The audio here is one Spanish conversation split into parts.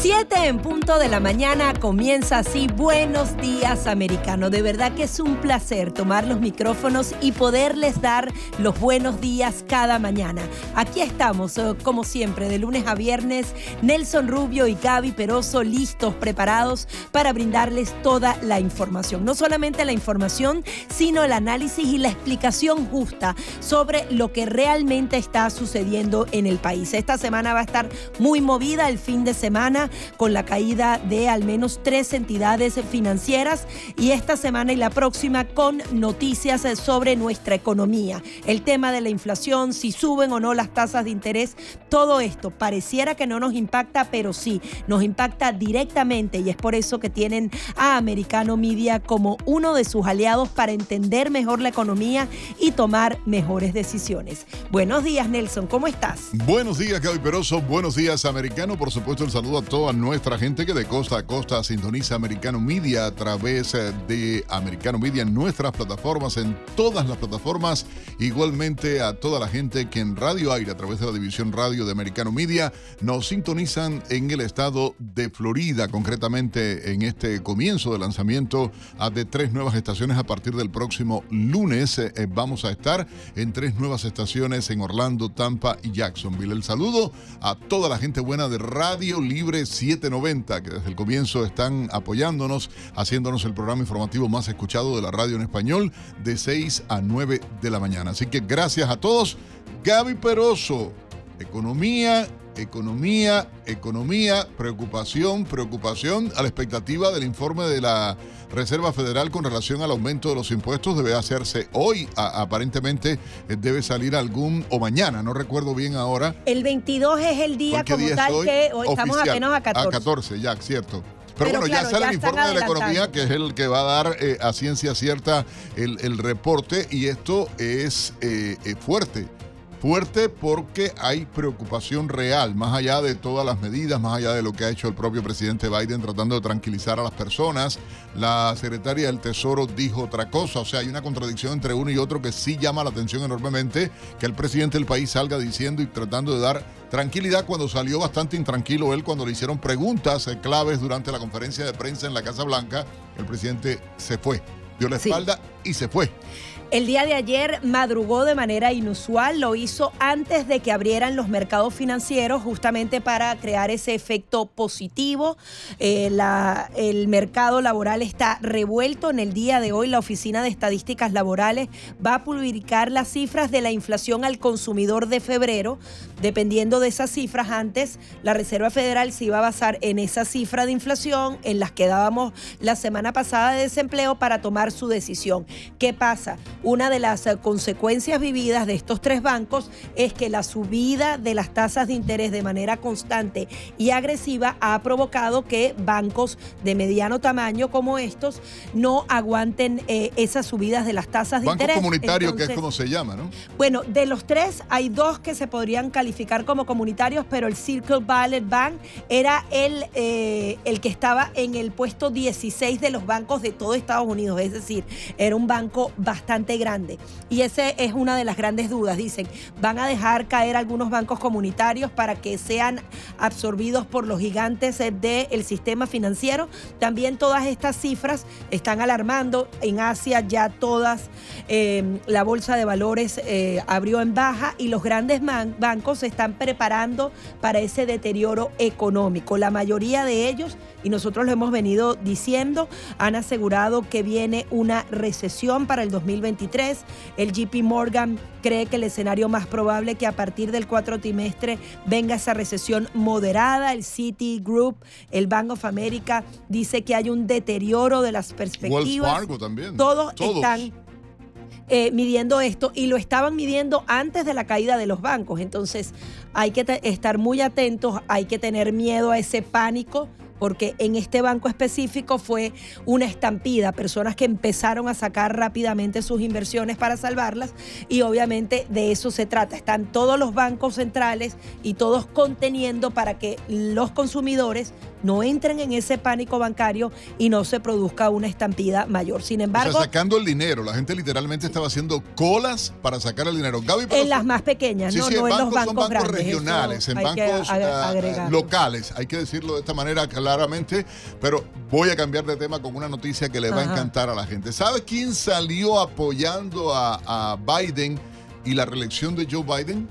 7 en punto de la mañana comienza así Buenos días americano. De verdad que es un placer tomar los micrófonos y poderles dar los buenos días cada mañana. Aquí estamos, eh, como siempre, de lunes a viernes, Nelson Rubio y Gaby Peroso listos, preparados para brindarles toda la información. No solamente la información, sino el análisis y la explicación justa sobre lo que realmente está sucediendo en el país. Esta semana va a estar muy movida el fin de semana con la caída de al menos tres entidades financieras y esta semana y la próxima con noticias sobre nuestra economía. El tema de la inflación, si suben o no las tasas de interés, todo esto pareciera que no nos impacta, pero sí, nos impacta directamente y es por eso que tienen a Americano Media como uno de sus aliados para entender mejor la economía y tomar mejores decisiones. Buenos días, Nelson, ¿cómo estás? Buenos días, Gaby Peroso. Buenos días, Americano. Por supuesto, el saludo a todos a nuestra gente que de costa a costa sintoniza Americano Media a través eh, de Americano Media en nuestras plataformas, en todas las plataformas. Igualmente a toda la gente que en Radio Aire, a través de la división radio de Americano Media, nos sintonizan en el estado de Florida, concretamente en este comienzo de lanzamiento de tres nuevas estaciones a partir del próximo lunes. Eh, eh, vamos a estar en tres nuevas estaciones en Orlando, Tampa y Jacksonville. El saludo a toda la gente buena de Radio Libre 790, que desde el comienzo están apoyándonos, haciéndonos el programa informativo más escuchado de la radio en español, de 6 a 9 de la mañana. Así que gracias a todos. Gaby Peroso, economía, economía, economía, preocupación, preocupación a la expectativa del informe de la Reserva Federal con relación al aumento de los impuestos debe hacerse hoy. aparentemente eh, debe salir algún, o mañana, no recuerdo bien ahora. El 22 es el día como tal que hoy estamos apenas a 14. A 14, ya, cierto. Pero, bueno, ya sale el informe de la economía, que es el que va a dar eh, a ciencia cierta el, reporte, y esto es eh, fuerte Fuerte porque hay preocupación real, más allá de todas las medidas, más allá de lo que ha hecho el propio presidente Biden tratando de tranquilizar a las personas. La secretaria del Tesoro dijo otra cosa, o sea, hay una contradicción entre uno y otro que sí llama la atención enormemente, que el presidente del país salga diciendo y tratando de dar tranquilidad cuando salió bastante intranquilo él cuando le hicieron preguntas eh, claves durante la conferencia de prensa en la Casa Blanca. El presidente se fue, dio la espalda y se fue. El día de ayer madrugó de manera inusual, lo hizo antes de que abrieran los mercados financieros, justamente para crear ese efecto positivo. Eh, el mercado laboral está revuelto. En el día de hoy, la Oficina de Estadísticas Laborales va a publicar las cifras de la inflación al consumidor de febrero. Dependiendo de esas cifras, antes la Reserva Federal se iba a basar en esa cifra de inflación en las que dábamos la semana pasada de desempleo para tomar su decisión. ¿Qué pasa? Una de las eh, consecuencias vividas de estos tres bancos es que la subida de las tasas de interés de manera constante y agresiva ha provocado que bancos de mediano tamaño como estos no aguanten eh, esas subidas de las tasas de Banco interés. comunitario, que es como se llama, ¿no? Bueno, de los tres hay dos que se podrían calificar como comunitarios, pero el Circle Valley Bank era el, eh, el que estaba en el puesto 16 de los bancos de todo Estados Unidos, es decir, era un banco bastante grande. Y esa es una de las grandes dudas. Dicen, van a dejar caer algunos bancos comunitarios para que sean absorbidos por los gigantes del sistema financiero. También todas estas cifras están alarmando. En Asia ya todas, eh, la bolsa de valores eh, abrió en baja y los grandes bancos se están preparando para ese deterioro económico. La mayoría de ellos, y nosotros lo hemos venido diciendo, han asegurado que viene una recesión para el 2021 el JP Morgan cree que el escenario más probable que a partir del cuarto trimestre venga esa recesión moderada. El Citigroup, el Bank of America dice que hay un deterioro de las perspectivas. también. Todos, están eh, midiendo esto y lo estaban midiendo antes de la caída de los bancos. Entonces hay que estar muy atentos, hay que tener miedo a ese pánico porque en este banco específico fue una estampida, personas que empezaron a sacar rápidamente sus inversiones para salvarlas y obviamente de eso se trata. Están todos los bancos centrales y todos conteniendo para que los consumidores no entren en ese pánico bancario y no se produzca una estampida mayor. Sin embargo, o sea, sacando el dinero, la gente literalmente estaba haciendo colas para sacar el dinero. Gaby, en las más pequeñas, no, no en los bancos, son bancos regionales, en bancos ah, locales, hay que decirlo de esta manera claramente, pero voy a cambiar de tema con una noticia que le va a encantar a la gente. ¿Sabe quién salió apoyando a, a Biden y la reelección de Joe Biden?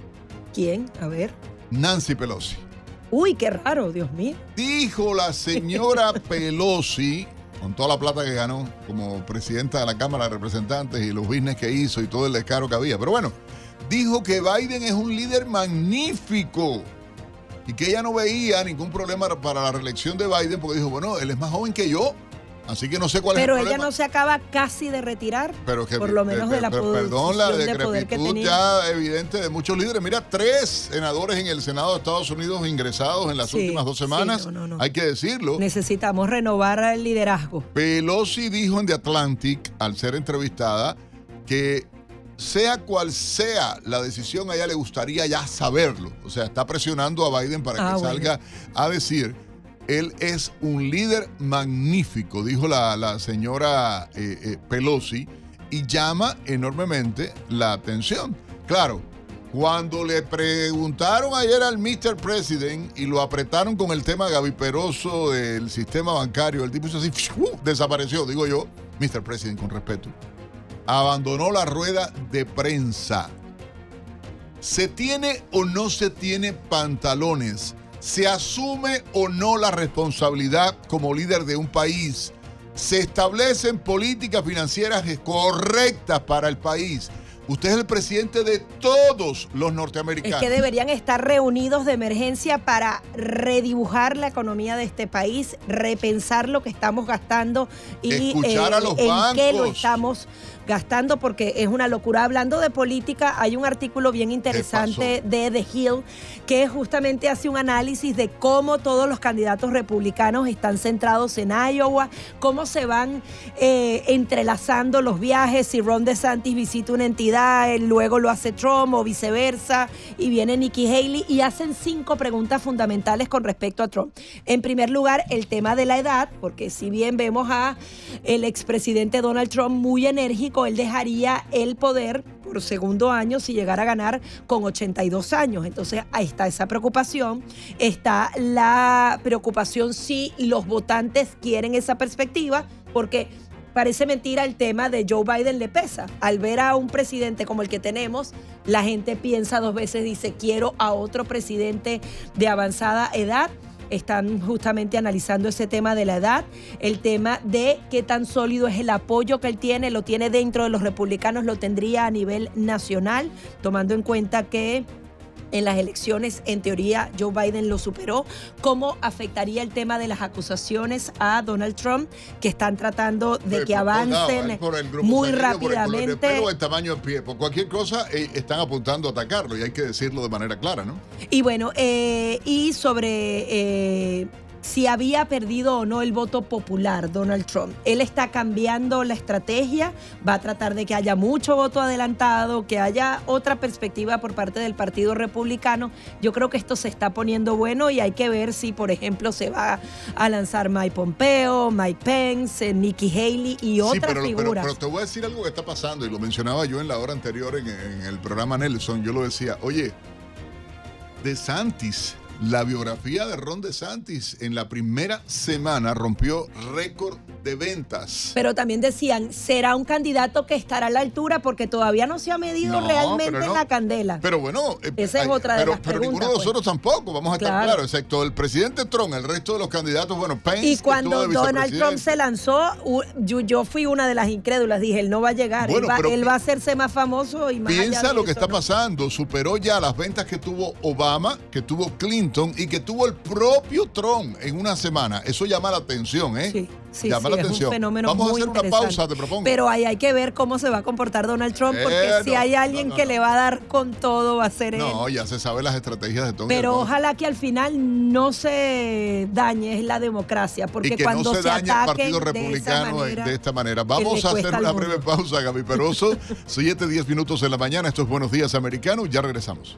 ¿Quién? A ver. Nancy Pelosi. Uy, qué raro, Dios mío. Dijo la señora Pelosi, con toda la plata que ganó como presidenta de la Cámara de Representantes y los business que hizo y todo el descaro que había. Pero bueno, dijo que Biden es un líder magnífico y que ella no veía ningún problema para la reelección de Biden porque dijo, bueno, él es más joven que yo. Así que no sé cuál es el problema. Pero ella no se acaba casi de retirar. Pero que, por lo menos de la Perdón, la decrepitud ya evidente de muchos líderes. Mira, tres senadores en el Senado de Estados Unidos ingresados en las últimas dos semanas. Hay que decirlo. Necesitamos renovar el liderazgo. Pelosi dijo en The Atlantic, al ser entrevistada, que sea cual sea la decisión, a ella le gustaría ya saberlo. O sea, está presionando a Biden para ah, que salga a decir él es un líder magnífico, dijo la, señora eh, eh, Pelosi, y llama enormemente la atención. Claro, cuando le preguntaron ayer al Mr. President y lo apretaron con el tema gaviperoso del sistema bancario, el tipo hizo así, desapareció, digo yo, Mr. President, con respeto. Abandonó la rueda de prensa. ¿Se tiene o no se tiene pantalones? ¿Se asume o no la responsabilidad como líder de un país? ¿Se establecen políticas financieras correctas para el país? Usted es el presidente de todos los norteamericanos. Es que deberían estar reunidos de emergencia para redibujar la economía de este país, repensar lo que estamos gastando y Escuchar a eh, los en qué lo estamos gastando porque es una locura. Hablando de política, hay un artículo bien interesante de The Hill que justamente hace un análisis de cómo todos los candidatos republicanos están centrados en Iowa, cómo se van eh, entrelazando los viajes, si Ron DeSantis visita una entidad, luego lo hace Trump o viceversa, y viene Nikki Haley y hacen cinco preguntas fundamentales con respecto a Trump. En primer lugar, el tema de la edad, porque si bien vemos a el expresidente Donald Trump muy enérgico, él dejaría el poder por segundo año si llegara a ganar con 82 años. Entonces ahí está esa preocupación. Está la preocupación si los votantes quieren esa perspectiva, porque parece mentira el tema de Joe Biden le pesa. Al ver a un presidente como el que tenemos, la gente piensa dos veces, dice, quiero a otro presidente de avanzada edad están justamente analizando ese tema de la edad, el tema de qué tan sólido es el apoyo que él tiene, lo tiene dentro de los republicanos, lo tendría a nivel nacional, tomando en cuenta que en las elecciones, en teoría, Joe Biden lo superó. ¿Cómo afectaría el tema de las acusaciones a Donald Trump, que están tratando de que avancen muy rápidamente? Por el, el, tamaño del pie, por cualquier cosa, eh, están apuntando a atacarlo y hay que decirlo de manera clara, ¿no? Y bueno, eh, y sobre... Eh, si había perdido o no el voto popular Donald Trump. Él está cambiando la estrategia, va a tratar de que haya mucho voto adelantado, que haya otra perspectiva por parte del Partido Republicano. Yo creo que esto se está poniendo bueno y hay que ver si, por ejemplo, se va a lanzar Mike Pompeo, Mike Pence, Nikki Haley y otras pero, figuras. Pero, te voy a decir algo que está pasando y lo mencionaba yo en la hora anterior en, en el programa Nelson. Yo lo decía, oye, de Santis la biografía de Ron DeSantis en la primera semana rompió récord de ventas. Pero también decían, será un candidato que estará a la altura porque todavía no se ha medido realmente en la candela. Pero bueno, eh, esa es otra de pero, las pero ninguno de pues. nosotros tampoco, vamos a estar claros, excepto el presidente Trump, el resto de los candidatos, bueno, Pence. Y cuando Donald Trump se lanzó, yo, fui una de las incrédulas, dije, él no va a llegar, él, va, a hacerse más famoso y más Piensa lo que está pasando, superó ya las ventas que tuvo Obama, que tuvo Clinton y que tuvo el propio Trump en una semana. Eso llama la atención, ¿eh? Sí, llama sí, la es atención. un fenómeno Vamos a hacer una pausa, te propongo. Pero ahí hay que ver cómo se va a comportar Donald Trump, porque Eh, si hay alguien no, no, que le va a dar con todo, va a ser él. no, ya se sabe las estrategias de Donald Pero ojalá que al final no se dañe la democracia, porque y que cuando no se, se, dañe el Partido de Republicano manera, de esta manera. Vamos a hacer una breve pausa, Gaby Peroso. 7, 10 minutos en la mañana. Esto es Buenos Días Americano. Ya regresamos.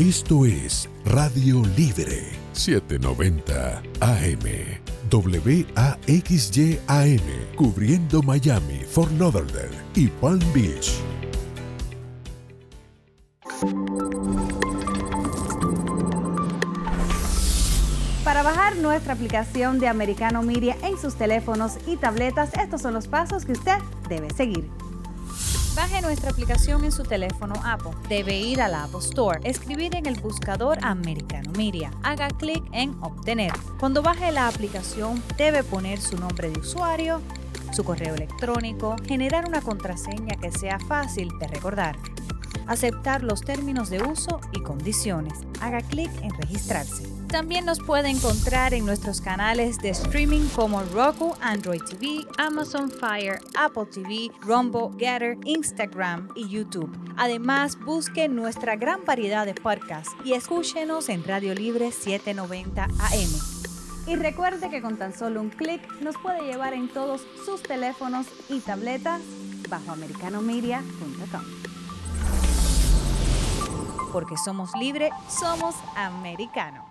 Esto es Radio Libre 790 AM. WAXY-AM, cubriendo Miami, Fort Lauderdale y Palm Beach. Para bajar nuestra aplicación de Americano Media en sus teléfonos y tabletas, estos son los pasos que usted debe seguir. Baje nuestra aplicación en su teléfono Apple. Debe ir a la Apple Store, escribir en el buscador Americano Media. Haga clic en Obtener. Cuando baje la aplicación, debe poner su nombre de usuario, su correo electrónico, generar una contraseña que sea fácil de recordar. Aceptar los términos de uso y condiciones. Haga clic en registrarse. También nos puede encontrar en nuestros canales de streaming como Roku, Android TV, Amazon Fire, Apple TV, Rumble, Getter, Instagram y YouTube. Además, busque nuestra gran variedad de podcasts y escúchenos en Radio Libre 790 AM. Y recuerde que con tan solo un clic nos puede llevar en todos sus teléfonos y tabletas bajo americanomedia.com. Porque somos libre, somos americano.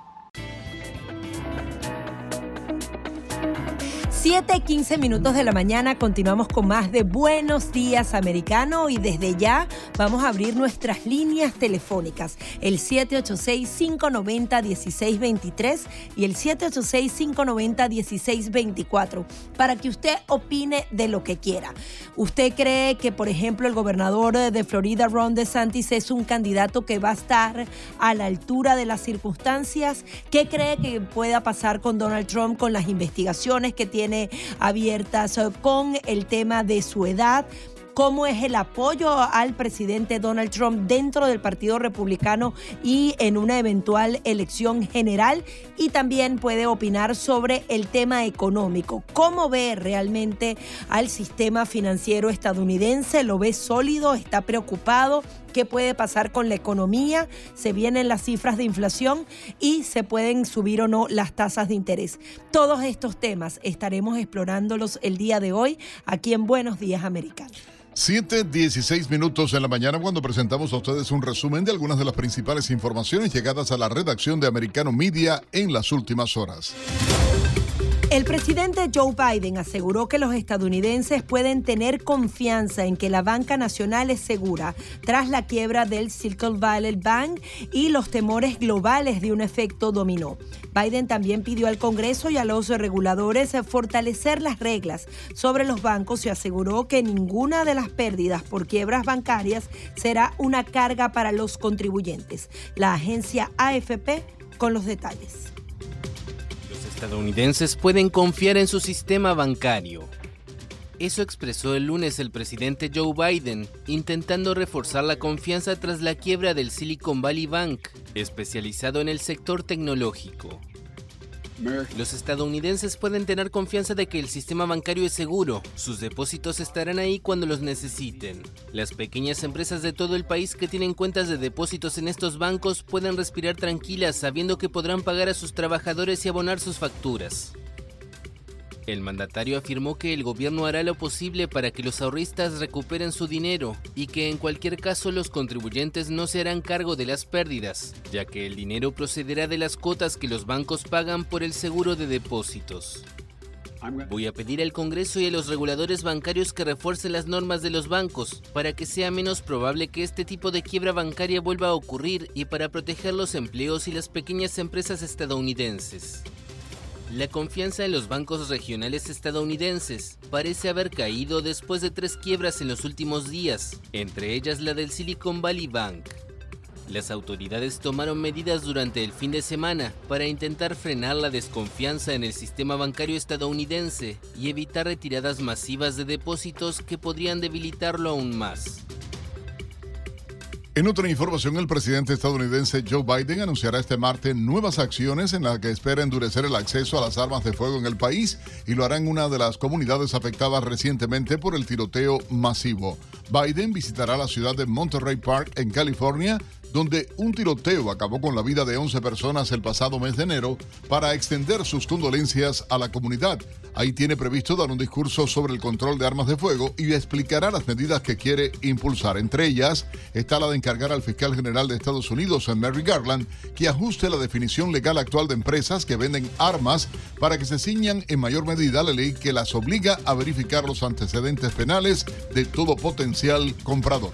thank you 7, 15 minutos de la mañana, continuamos con más de Buenos Días Americano y desde ya vamos a abrir nuestras líneas telefónicas, el 786-590-1623 y el 786-590-1624, para que usted opine de lo que quiera. ¿Usted cree que, por ejemplo, el gobernador de Florida, Ron DeSantis, es un candidato que va a estar a la altura de las circunstancias? ¿Qué cree que pueda pasar con Donald Trump con las investigaciones que tiene abiertas, eh, con el tema de su edad? cómo es el apoyo al presidente Donald Trump dentro del Partido Republicano y en una eventual elección general. Y también puede opinar sobre el tema económico. ¿Cómo ve realmente al sistema financiero estadounidense? ¿Lo ve sólido? ¿Está preocupado? ¿Qué puede pasar con la economía? ¿Se vienen las cifras de inflación y se pueden subir o no las tasas de interés? Todos estos temas estaremos explorándolos el día de hoy aquí en Buenos Días Americanos. 7, 16 minutos en la mañana cuando presentamos a ustedes un resumen de algunas de las principales informaciones llegadas a la redacción de Americano Media en las últimas horas. El presidente Joe Biden aseguró que los estadounidenses pueden tener confianza en que la banca nacional es segura tras la quiebra del Silicon Valley Bank y los temores globales de un efecto dominó. Biden también pidió al Congreso y a los reguladores fortalecer las reglas sobre los bancos y aseguró que ninguna de las pérdidas por quiebras bancarias será una carga para los contribuyentes. La agencia AFP con los detalles. Estadounidenses pueden confiar en su sistema bancario. Eso expresó el lunes el presidente Joe Biden, intentando reforzar la confianza tras la quiebra del Silicon Valley Bank, especializado en el sector tecnológico. Los estadounidenses pueden tener confianza de que el sistema bancario es seguro, sus depósitos estarán ahí cuando los necesiten. Las pequeñas empresas de todo el país que tienen cuentas de depósitos en estos bancos pueden respirar tranquilas sabiendo que podrán pagar a sus trabajadores y abonar sus facturas. El mandatario afirmó que el gobierno hará lo posible para que los ahorristas recuperen su dinero y que en cualquier caso los contribuyentes no se harán cargo de las pérdidas, ya que el dinero procederá de las cuotas que los bancos pagan por el seguro de depósitos. Voy a pedir al Congreso y a los reguladores bancarios que refuercen las normas de los bancos para que sea menos probable que este tipo de quiebra bancaria vuelva a ocurrir y para proteger los empleos y las pequeñas empresas estadounidenses. La confianza en los bancos regionales estadounidenses parece haber caído después de tres quiebras en los últimos días, entre ellas la del Silicon Valley Bank. Las autoridades tomaron medidas durante el fin de semana para intentar frenar la desconfianza en el sistema bancario estadounidense y evitar retiradas masivas de depósitos que podrían debilitarlo aún más. En otra información, el presidente estadounidense Joe Biden anunciará este martes nuevas acciones en las que espera endurecer el acceso a las armas de fuego en el país y lo hará en una de las comunidades afectadas recientemente por el tiroteo masivo. Biden visitará la ciudad de Monterey Park en California donde un tiroteo acabó con la vida de 11 personas el pasado mes de enero, para extender sus condolencias a la comunidad. Ahí tiene previsto dar un discurso sobre el control de armas de fuego y explicará las medidas que quiere impulsar. Entre ellas está la de encargar al fiscal general de Estados Unidos, Mary Garland, que ajuste la definición legal actual de empresas que venden armas para que se ciñan en mayor medida la ley que las obliga a verificar los antecedentes penales de todo potencial comprador.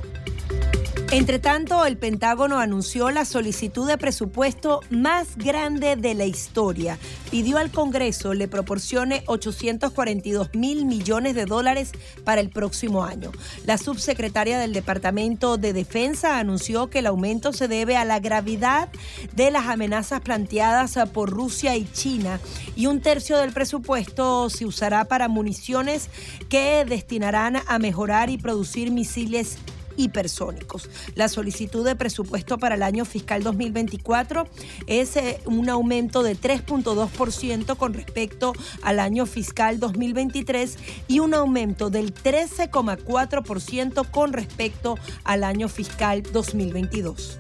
Entre tanto, el Pentágono anunció la solicitud de presupuesto más grande de la historia. Pidió al Congreso le proporcione 842 mil millones de dólares para el próximo año. La subsecretaria del Departamento de Defensa anunció que el aumento se debe a la gravedad de las amenazas planteadas por Rusia y China y un tercio del presupuesto se usará para municiones que destinarán a mejorar y producir misiles hipersónicos. La solicitud de presupuesto para el año fiscal 2024 es eh, un aumento de 3.2% con respecto al año fiscal 2023 y un aumento del 13,4% con respecto al año fiscal 2022.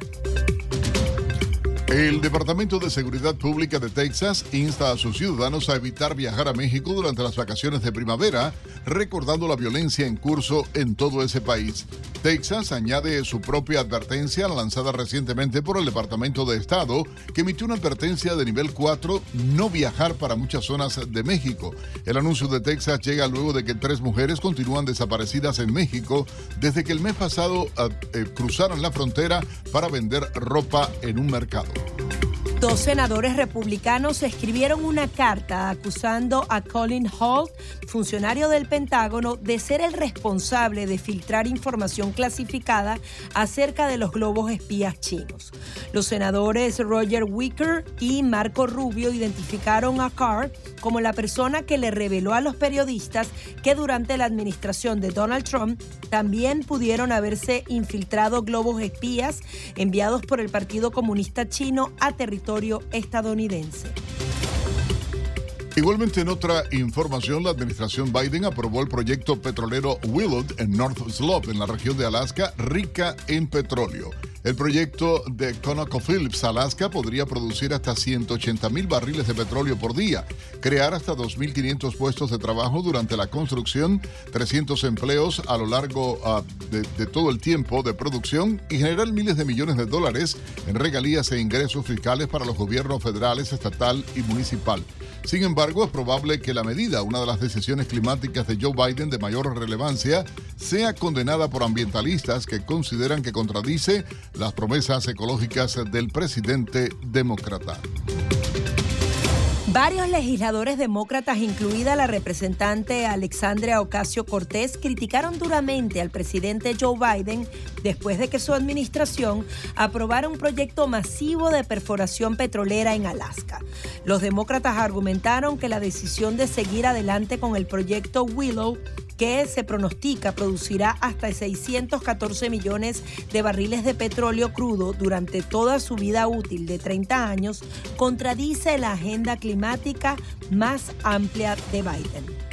El Departamento de Seguridad Pública de Texas insta a sus ciudadanos a evitar viajar a México durante las vacaciones de primavera, recordando la violencia en curso en todo ese país. Texas añade su propia advertencia lanzada recientemente por el Departamento de Estado, que emitió una advertencia de nivel 4, no viajar para muchas zonas de México. El anuncio de Texas llega luego de que tres mujeres continúan desaparecidas en México desde que el mes pasado ah, eh, cruzaron la frontera para vender ropa en un mercado. thank you Dos senadores republicanos escribieron una carta acusando a Colin Holt, funcionario del Pentágono, de ser el responsable de filtrar información clasificada acerca de los globos espías chinos. Los senadores Roger Wicker y Marco Rubio identificaron a Carr como la persona que le reveló a los periodistas que durante la administración de Donald Trump también pudieron haberse infiltrado globos espías enviados por el Partido Comunista Chino a territorio estadounidense. Igualmente en otra información, la administración Biden aprobó el proyecto petrolero Willard en North Slope, en la región de Alaska, rica en petróleo. El proyecto de ConocoPhillips Alaska podría producir hasta 180 mil barriles de petróleo por día, crear hasta 2.500 puestos de trabajo durante la construcción, 300 empleos a lo largo ah, de, de todo el tiempo de producción y generar miles de millones de dólares en regalías e ingresos fiscales para los gobiernos federales, estatal y municipal. Sin embargo, es probable que la medida, una de las decisiones climáticas de Joe Biden de mayor relevancia, sea condenada por ambientalistas que consideran que contradice las promesas ecológicas del presidente demócrata. Varios legisladores demócratas, incluida la representante Alexandria Ocasio Cortés, criticaron duramente al presidente Joe Biden después de que su administración aprobara un proyecto masivo de perforación petrolera en Alaska. Los demócratas argumentaron que la decisión de seguir adelante con el proyecto Willow que se pronostica producirá hasta 614 millones de barriles de petróleo crudo durante toda su vida útil de 30 años, contradice la agenda climática más amplia de Biden.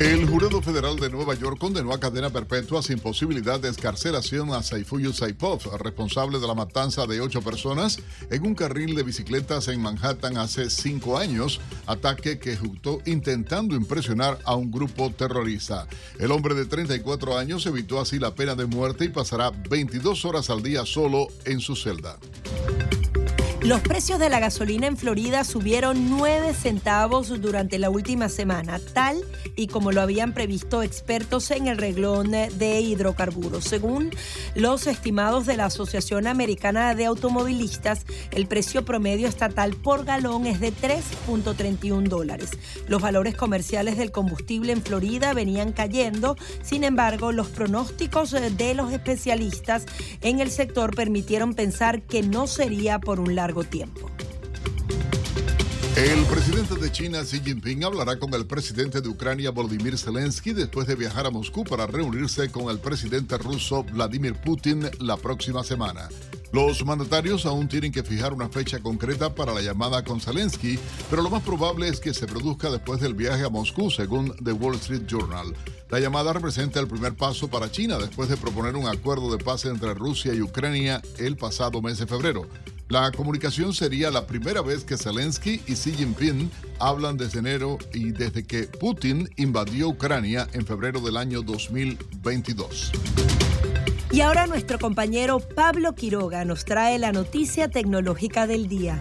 El jurado federal de Nueva York condenó a cadena perpetua sin posibilidad de escarcelación a Saifuyo Saipov, responsable de la matanza de ocho personas en un carril de bicicletas en Manhattan hace cinco años, ataque que ejecutó intentando impresionar a un grupo terrorista. El hombre de 34 años evitó así la pena de muerte y pasará 22 horas al día solo en su celda. Los precios de la gasolina en Florida subieron 9 centavos durante la última semana, tal y como lo habían previsto expertos en el reglón de hidrocarburos. Según los estimados de la Asociación Americana de Automovilistas, el precio promedio estatal por galón es de 3.31 dólares. Los valores comerciales del combustible en Florida venían cayendo, sin embargo, los pronósticos de los especialistas en el sector permitieron pensar que no sería por un largo tiempo. El presidente de China, Xi Jinping, hablará con el presidente de Ucrania, Volodymyr Zelensky, después de viajar a Moscú para reunirse con el presidente ruso, Vladimir Putin, la próxima semana. Los mandatarios aún tienen que fijar una fecha concreta para la llamada con Zelensky, pero lo más probable es que se produzca después del viaje a Moscú, según The Wall Street Journal. La llamada representa el primer paso para China después de proponer un acuerdo de paz entre Rusia y Ucrania el pasado mes de febrero. La comunicación sería la primera vez que Zelensky y Xi Jinping hablan desde enero y desde que Putin invadió Ucrania en febrero del año 2022. Y ahora nuestro compañero Pablo Quiroga nos trae la noticia tecnológica del día.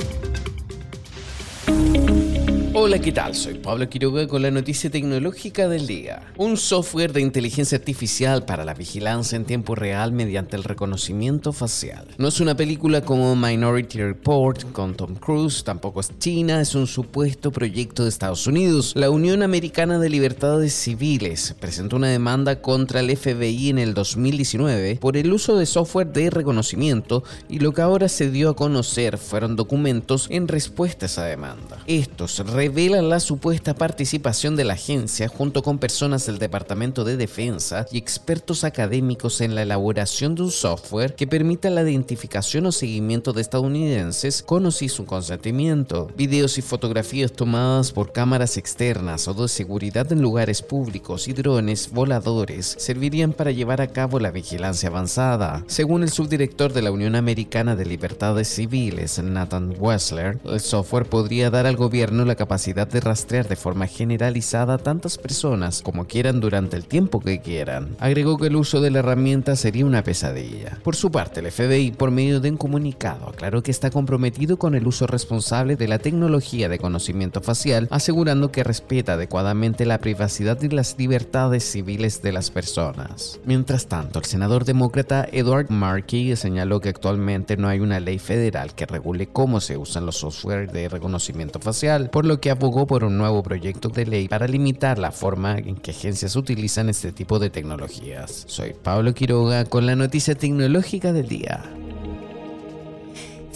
Hola, ¿qué tal? Soy Pablo Quiroga con la noticia tecnológica del día. Un software de inteligencia artificial para la vigilancia en tiempo real mediante el reconocimiento facial. No es una película como Minority Report con Tom Cruise, tampoco es China, es un supuesto proyecto de Estados Unidos. La Unión Americana de Libertades Civiles presentó una demanda contra el FBI en el 2019 por el uso de software de reconocimiento y lo que ahora se dio a conocer fueron documentos en respuesta a esa demanda. Estos revela la supuesta participación de la agencia junto con personas del Departamento de Defensa y expertos académicos en la elaboración de un software que permita la identificación o seguimiento de estadounidenses con o sin su consentimiento. Videos y fotografías tomadas por cámaras externas o de seguridad en lugares públicos y drones voladores servirían para llevar a cabo la vigilancia avanzada. Según el subdirector de la Unión Americana de Libertades Civiles, Nathan Wessler, el software podría dar al gobierno la capacidad de rastrear de forma generalizada a tantas personas como quieran durante el tiempo que quieran. Agregó que el uso de la herramienta sería una pesadilla. Por su parte, el FBI, por medio de un comunicado, aclaró que está comprometido con el uso responsable de la tecnología de conocimiento facial, asegurando que respeta adecuadamente la privacidad y las libertades civiles de las personas. Mientras tanto, el senador demócrata Edward Markey señaló que actualmente no hay una ley federal que regule cómo se usan los software de reconocimiento facial, por lo que abogó por un nuevo proyecto de ley para limitar la forma en que agencias utilizan este tipo de tecnologías. Soy Pablo Quiroga con la noticia tecnológica del día.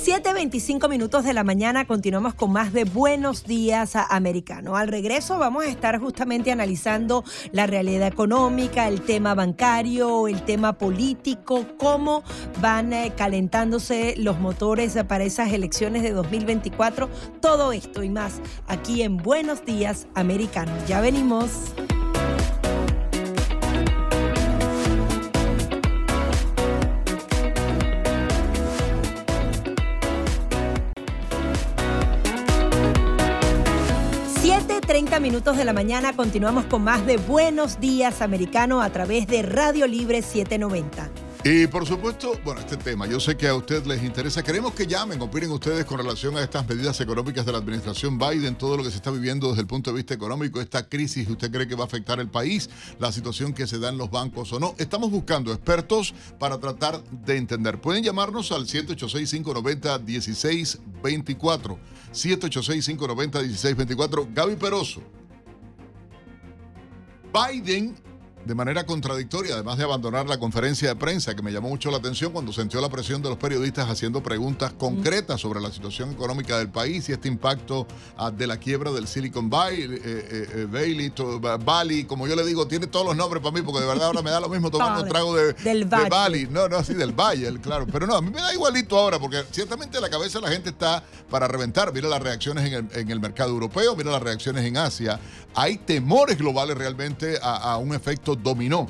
7.25 minutos de la mañana continuamos con más de Buenos Días Americano. Al regreso vamos a estar justamente analizando la realidad económica, el tema bancario, el tema político, cómo van eh, calentándose los motores para esas elecciones de 2024. Todo esto y más aquí en Buenos Días Americano. Ya venimos. 30 minutos de la mañana continuamos con más de Buenos Días Americano a través de Radio Libre 790. Y por supuesto, bueno, este tema, yo sé que a usted les interesa. Queremos que llamen, opinen ustedes con relación a estas medidas económicas de la administración Biden, todo lo que se está viviendo desde el punto de vista económico, esta crisis, ¿usted cree que va a afectar el país? La situación que se da en los bancos o no. Estamos buscando expertos para tratar de entender. Pueden llamarnos al 786-590-1624. 786-590-1624. Gaby Peroso. Biden de manera contradictoria, además de abandonar la conferencia de prensa, que me llamó mucho la atención cuando sintió la presión de los periodistas haciendo preguntas concretas sobre la situación económica del país y este impacto ah, de la quiebra del Silicon Valley, eh, eh, eh, Valley, como yo le digo, tiene todos los nombres para mí, porque de verdad ahora me da lo mismo tomando trago de, del Valley. No, no, así del Valle, claro. Pero no, a mí me da igualito ahora, porque ciertamente la cabeza de la gente está para reventar. Mira las reacciones en el, en el mercado europeo, mira las reacciones en Asia. Hay temores globales realmente a un efecto dominó.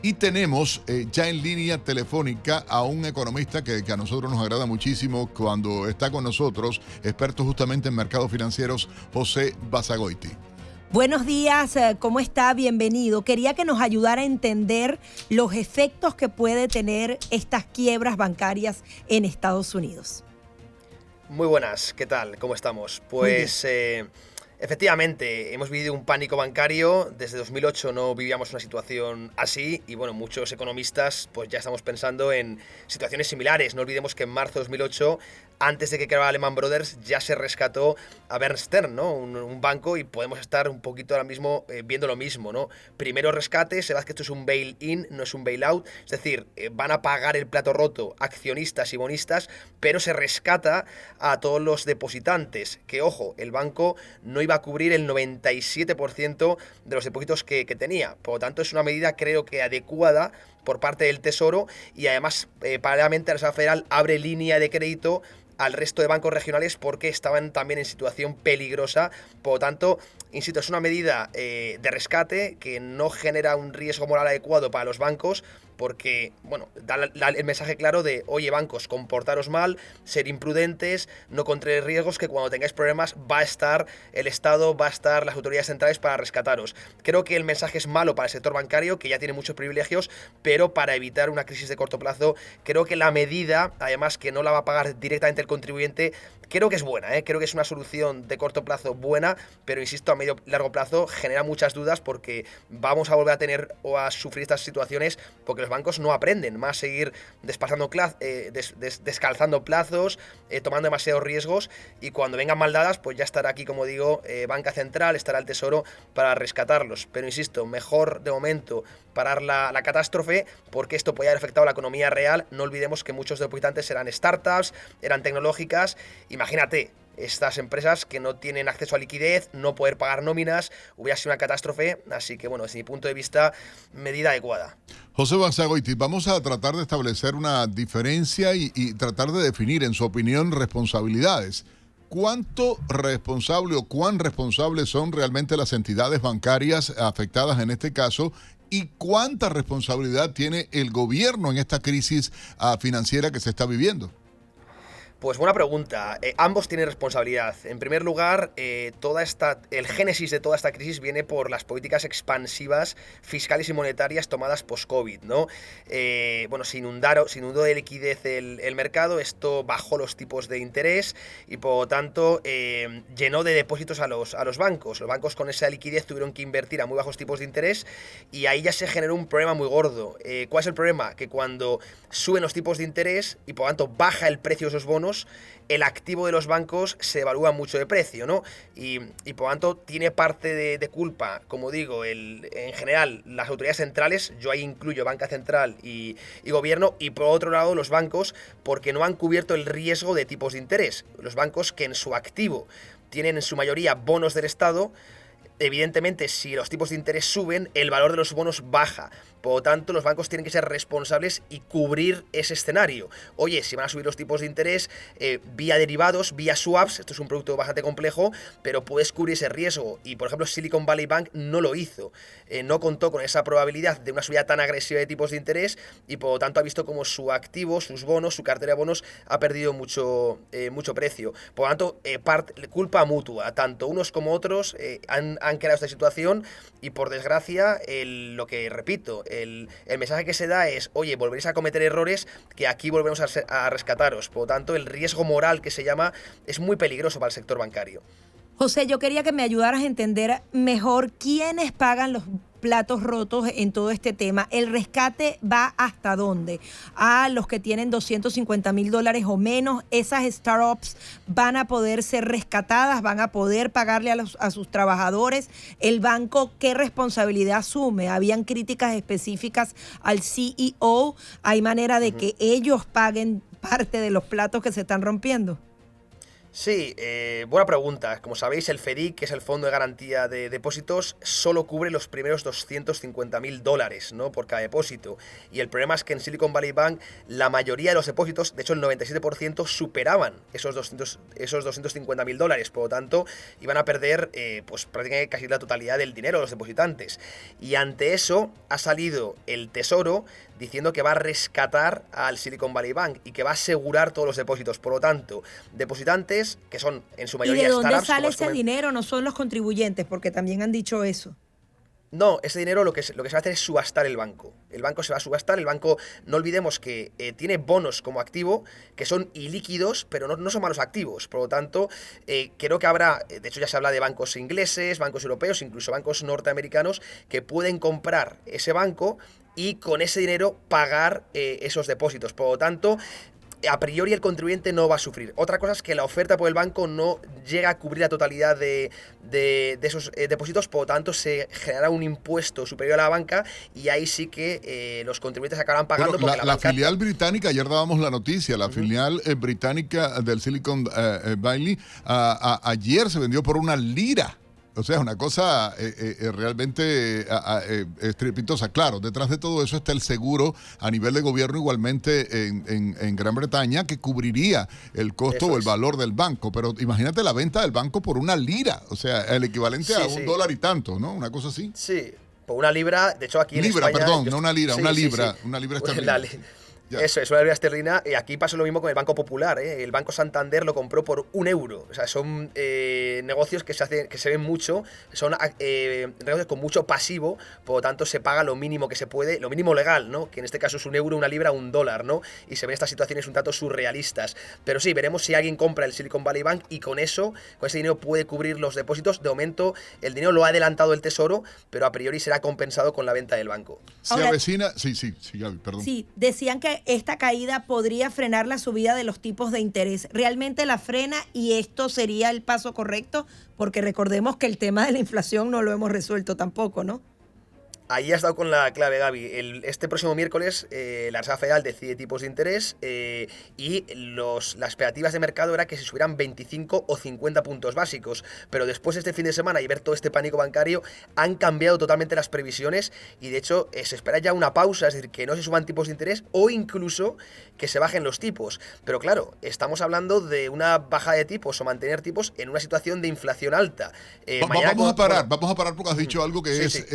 Y tenemos eh, ya en línea telefónica a un economista que, a nosotros nos agrada muchísimo cuando está con nosotros, experto justamente en mercados financieros, José Basagoiti. Buenos días, eh, ¿cómo está? Bienvenido. Quería que nos ayudara a entender los efectos que puede tener estas quiebras bancarias en Estados Unidos. Muy buenas, ¿qué tal? ¿Cómo estamos? Pues eh, efectivamente, hemos vivido un pánico bancario. Desde 2008 no vivíamos una situación así y bueno, muchos economistas pues ya estamos pensando en situaciones similares. No olvidemos que en marzo de 2008 antes de que creara Lehman Brothers ya se rescató a Bernstein, ¿no? Un, banco y podemos estar un poquito ahora mismo eh, viendo lo mismo, ¿no? Primero rescate, se que esto es un bail-in, no es un bail-out, es decir, eh, van a pagar el plato roto accionistas y bonistas, pero se rescata a todos los depositantes, que ojo, el banco no iba a cubrir el 97% de los depósitos que, tenía, por lo tanto es una medida creo que adecuada por parte del Tesoro y además eh, paralelamente la Reserva Federal abre línea de crédito al resto de bancos regionales porque estaban también en situación peligrosa. Por lo tanto, insisto, es una medida eh, de rescate que no genera un riesgo moral adecuado para los bancos, porque, bueno, da, el mensaje claro de, oye, bancos, comportaros mal, ser imprudentes, no contraer riesgos, que cuando tengáis problemas va a estar el Estado, va a estar las autoridades centrales para rescataros. Creo que el mensaje es malo para el sector bancario, que ya tiene muchos privilegios, pero para evitar una crisis de corto plazo, creo que la medida, además que no la va a pagar directamente el contribuyente, creo que es buena, ¿eh? creo que es una solución de corto plazo buena, pero insisto, a medio largo plazo genera muchas dudas porque vamos a volver a tener o a sufrir estas situaciones porque bancos no aprenden, más seguir eh, descalzando plazos, eh, tomando demasiados riesgos y cuando vengan mal dadas, pues ya estará aquí, como digo, eh, Banca Central, estará el Tesoro para rescatarlos. Pero insisto, mejor de momento parar la, la catástrofe porque esto puede haber afectado a la economía real. No olvidemos que muchos depositantes eran startups, eran tecnológicas. Imagínate, estas empresas que no tienen acceso a liquidez, no poder pagar nóminas, hubiera sido una catástrofe, así que bueno, desde mi punto de vista, medida adecuada. José Banzagoiti, vamos a tratar de establecer una diferencia y, y tratar de definir, en su opinión, responsabilidades. ¿Cuánto responsable o cuán responsables son realmente las entidades bancarias afectadas en este caso y cuánta responsabilidad tiene el gobierno en esta crisis ah, financiera que se está viviendo? Pues buena pregunta. Eh, ambos tienen responsabilidad. En primer lugar, eh, toda esta, el génesis de toda esta crisis viene por las políticas expansivas fiscales y monetarias tomadas post-COVID, ¿no? Eh, bueno, se inundaron, se inundó de liquidez el, mercado, esto bajó los tipos de interés y por lo tanto llenó de depósitos a los, a los bancos. Los bancos con esa liquidez tuvieron que invertir a muy bajos tipos de interés y ahí ya se generó un problema muy gordo. ¿Cuál es el problema? Que cuando suben los tipos de interés y por lo tanto baja el precio de esos bonos, el activo de los bancos se evalúa mucho de precio, ¿no? Y, por tanto tiene parte de, culpa, como digo, el, en general las autoridades centrales, yo ahí incluyo banca central y, gobierno, y por otro lado los bancos, porque no han cubierto el riesgo de tipos de interés. Los bancos que en su activo tienen en su mayoría bonos del Estado, evidentemente si los tipos de interés suben, el valor de los bonos baja. Por lo tanto, los bancos tienen que ser responsables y cubrir ese escenario. Oye, si van a subir los tipos de interés eh, vía derivados, vía swaps, esto es un producto bastante complejo, pero puedes cubrir ese riesgo. Y por ejemplo, Silicon Valley Bank no lo hizo. Eh, no contó con esa probabilidad de una subida tan agresiva de tipos de interés y por lo tanto ha visto como su activo, sus bonos, su cartera de bonos ha perdido mucho, eh, mucho precio. Por lo tanto, culpa mutua. Tanto unos como otros han, han, creado esta situación y por desgracia, lo que repito, el, mensaje que se da es, oye, volveréis a cometer errores que aquí volvemos a, a rescataros. Por lo tanto, el riesgo moral que se llama es muy peligroso para el sector bancario. José, yo quería que me ayudaras a entender mejor quiénes pagan los platos rotos en todo este tema. ¿El rescate va hasta dónde? A los que tienen 250 mil dólares o menos, esas startups van a poder ser rescatadas, van a poder pagarle a, a sus trabajadores. ¿El banco qué responsabilidad asume? ¿Habían críticas específicas al CEO? ¿Hay manera de que ellos paguen parte de los platos que se están rompiendo? Sí, eh, buena pregunta. Como sabéis, el FEDIC, que es el Fondo de Garantía de Depósitos, solo cubre los primeros 250 mil dólares ¿no? por cada depósito. Y el problema es que en Silicon Valley Bank la mayoría de los depósitos, de hecho el 97%, superaban esos, 200, esos 250 mil dólares. Por lo tanto, iban a perder eh, pues, prácticamente casi la totalidad del dinero de los depositantes. Y ante eso ha salido el Tesoro diciendo que va a rescatar al Silicon Valley Bank y que va a asegurar todos los depósitos. Por lo tanto, depositantes que son en su mayoría ¿Y de dónde sale ese dinero? No son los contribuyentes, porque también han dicho eso. No, ese dinero lo que, se, lo que se va a hacer es subastar el banco. El banco se va a subastar, el banco, no olvidemos que eh, tiene bonos como activo, que son ilíquidos, pero no, no son malos activos. Por lo tanto, eh, creo que habrá, de hecho ya se habla de bancos ingleses, bancos europeos, incluso bancos norteamericanos, que pueden comprar ese banco y con ese dinero pagar eh, esos depósitos. Por lo tanto, a priori el contribuyente no va a sufrir. Otra cosa es que la oferta por el banco no llega a cubrir la totalidad de, esos eh, depósitos, por lo tanto se generará un impuesto superior a la banca y ahí sí que eh, los contribuyentes acabarán pagando. la, filial británica, ayer dábamos la noticia, la filial eh, británica del Silicon Valley, ayer se vendió por una lira. O sea, es una cosa eh, eh, eh, realmente estrepitosa. Claro, detrás de todo eso está el seguro a nivel de gobierno igualmente en, Gran Bretaña que cubriría el costo o el valor del banco. Pero imagínate la venta del banco por una lira, o sea, el equivalente a un dólar y tanto, ¿no? Una cosa así. Sí, por una libra, de hecho aquí en libra, perdón, no una lira, una libra, una libra esterlina. Eso, es una libra esterlina. Y aquí pasa lo mismo con el Banco Popular. ¿eh? El Banco Santander lo compró por un euro. O sea, son eh, negocios que se, hacen, que se ven mucho, son eh, negocios con mucho pasivo, por lo tanto se paga lo mínimo que se puede, lo mínimo legal, ¿no? Que en este caso es un euro, una libra, un dólar, ¿no? Y se ven estas situaciones un tanto surrealistas. Pero sí, veremos si alguien compra el Silicon Valley Bank y con eso, con ese dinero puede cubrir los depósitos. De momento, el dinero lo ha adelantado el Tesoro, pero a priori será compensado con la venta del banco. Se avecina, sí, sí, sí, perdón. Sí, decían que esta caída podría frenar la subida de los tipos de interés. ¿Realmente la frena y esto sería el paso correcto? Porque recordemos que el tema de la inflación no lo hemos resuelto tampoco, ¿no? Ahí has dado con la clave, Gaby. este próximo miércoles eh, la Reserva Federal decide tipos de interés eh, y los, las expectativas de mercado era que se subieran 25 o 50 puntos básicos. Pero después de este fin de semana y ver todo este pánico bancario, han cambiado totalmente las previsiones y de hecho eh, se espera ya una pausa, es decir, que no se suban tipos de interés o incluso que se bajen los tipos. Pero claro, estamos hablando de una baja de tipos o mantener tipos en una situación de inflación alta. vamos a parar, vamos a parar porque has dicho algo que es,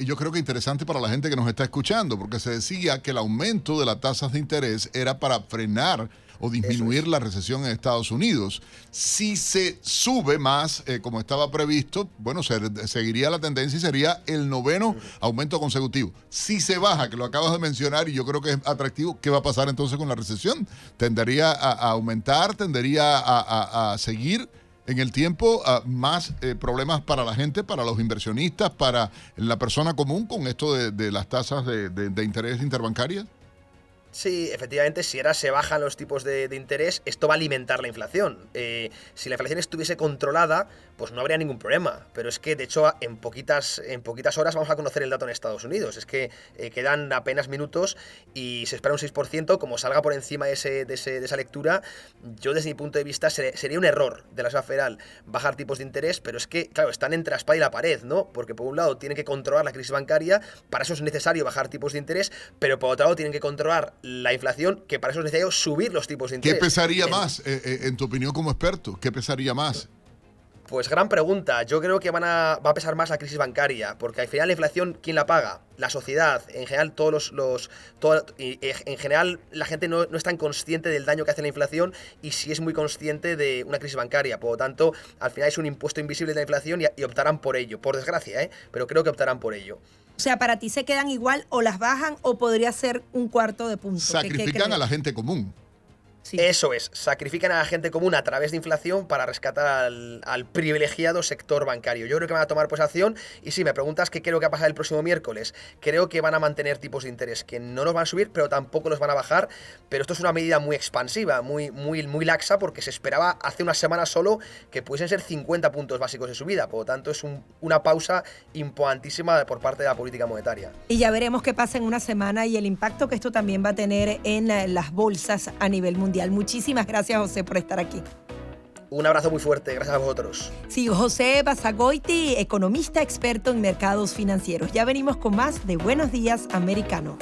yo creo creo que interesante para la gente que nos está escuchando, porque se decía que el aumento de las tasas de interés era para frenar o disminuir la recesión en Estados Unidos. Si se sube más, eh, como estaba previsto, bueno, seguiría la tendencia y sería el noveno aumento consecutivo. Si se baja, que lo acabas de mencionar y yo creo que es atractivo, ¿qué va a pasar entonces con la recesión? ¿Tendería a, aumentar? ¿Tendería a seguir? En el tiempo ah, más eh, problemas para la gente, para los inversionistas, para la persona común con esto de, las tasas de, de interés interbancarias? Sí, efectivamente, si ahora se bajan los tipos de, interés, esto va a alimentar la inflación. Eh, si la inflación estuviese controlada, pues no habría ningún problema. Pero es que, de hecho, en poquitas, en poquitas horas vamos a conocer el dato en Estados Unidos. Es que eh, quedan apenas minutos y se espera un 6%. Como salga por encima de, ese, de, esa lectura, yo desde mi punto de vista sería un error de la Reserva Federal bajar tipos de interés, pero es que, claro, están entre la espada y la pared, ¿no? Porque por un lado tienen que controlar la crisis bancaria, para eso es necesario bajar tipos de interés, pero por otro lado tienen que controlar la inflación, que para eso es necesario subir los tipos de interés. ¿Qué pesaría más, eh, eh, en tu opinión como experto? ¿Qué pesaría más? Pues gran pregunta. Yo creo que van a, va a pesar más la crisis bancaria, porque al final la inflación, ¿quién la paga? La sociedad. En general, todos los. los en general, la gente no, no, es tan consciente del daño que hace la inflación y sí es muy consciente de una crisis bancaria. Por lo tanto, al final es un impuesto invisible de la inflación y, y optarán por ello. Por desgracia, ¿eh? Pero creo que optarán por ello. O sea, para ti se quedan igual o las bajan o podría ser un cuarto de punto. Sacrifican a la gente común. Eso es, sacrifican a la gente común a través de inflación para rescatar al, privilegiado sector bancario. Yo creo que van a tomar pues acción y si me preguntas qué creo que va a pasar el próximo miércoles, creo que van a mantener tipos de interés que no los van a subir, pero tampoco los van a bajar, pero esto es una medida muy expansiva, muy, muy, muy laxa, porque se esperaba hace unas semanas solo que pudiesen ser 50 puntos básicos de subida, por lo tanto es una pausa importantísima por parte de la política monetaria. Y ya veremos qué pasa en una semana y el impacto que esto también va a tener en las bolsas a nivel mundial. Muchísimas gracias, José, por estar aquí. Un abrazo muy fuerte, gracias a vosotros. Sí, José Basagoiti, economista experto en mercados financieros. Ya venimos con más de Buenos Días Americano.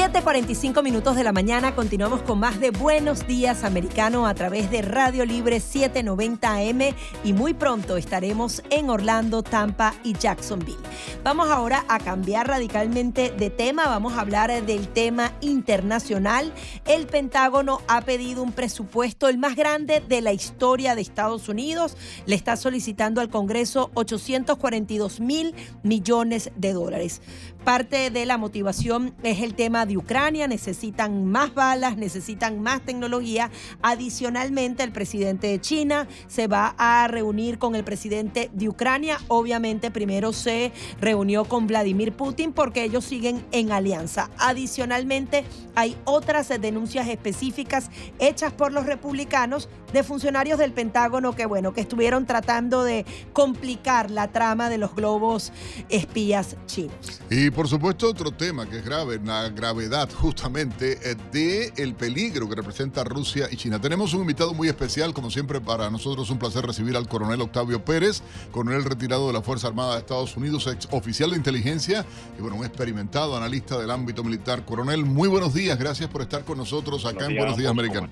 7:45 minutos de la mañana continuamos con más de Buenos Días Americano a través de Radio Libre 790 AM y muy pronto estaremos en Orlando, Tampa y Jacksonville. Vamos ahora a cambiar radicalmente de tema, vamos a hablar del tema internacional. El Pentágono ha pedido un presupuesto el más grande de la historia de Estados Unidos. Le está solicitando al Congreso 842 mil millones de dólares. Parte de la motivación es el tema de Ucrania, necesitan más balas, necesitan más tecnología. Adicionalmente, el presidente de China se va a reunir con el presidente de Ucrania. Obviamente, primero se reunió con Vladimir Putin porque ellos siguen en alianza. Adicionalmente, hay otras denuncias específicas hechas por los republicanos de funcionarios del Pentágono que, bueno, que estuvieron tratando de complicar la trama de los globos espías chinos. Y por supuesto, otro tema que es grave, la gravedad justamente eh, de el peligro que representa Rusia y China. Tenemos un invitado muy especial, como siempre, para nosotros un placer recibir al coronel Octavio Pérez, coronel retirado de la Fuerza Armada de Estados Unidos, ex oficial de inteligencia y bueno, un experimentado analista del ámbito militar. Coronel, muy buenos días, gracias por estar con nosotros acá en Buenos Días Americano.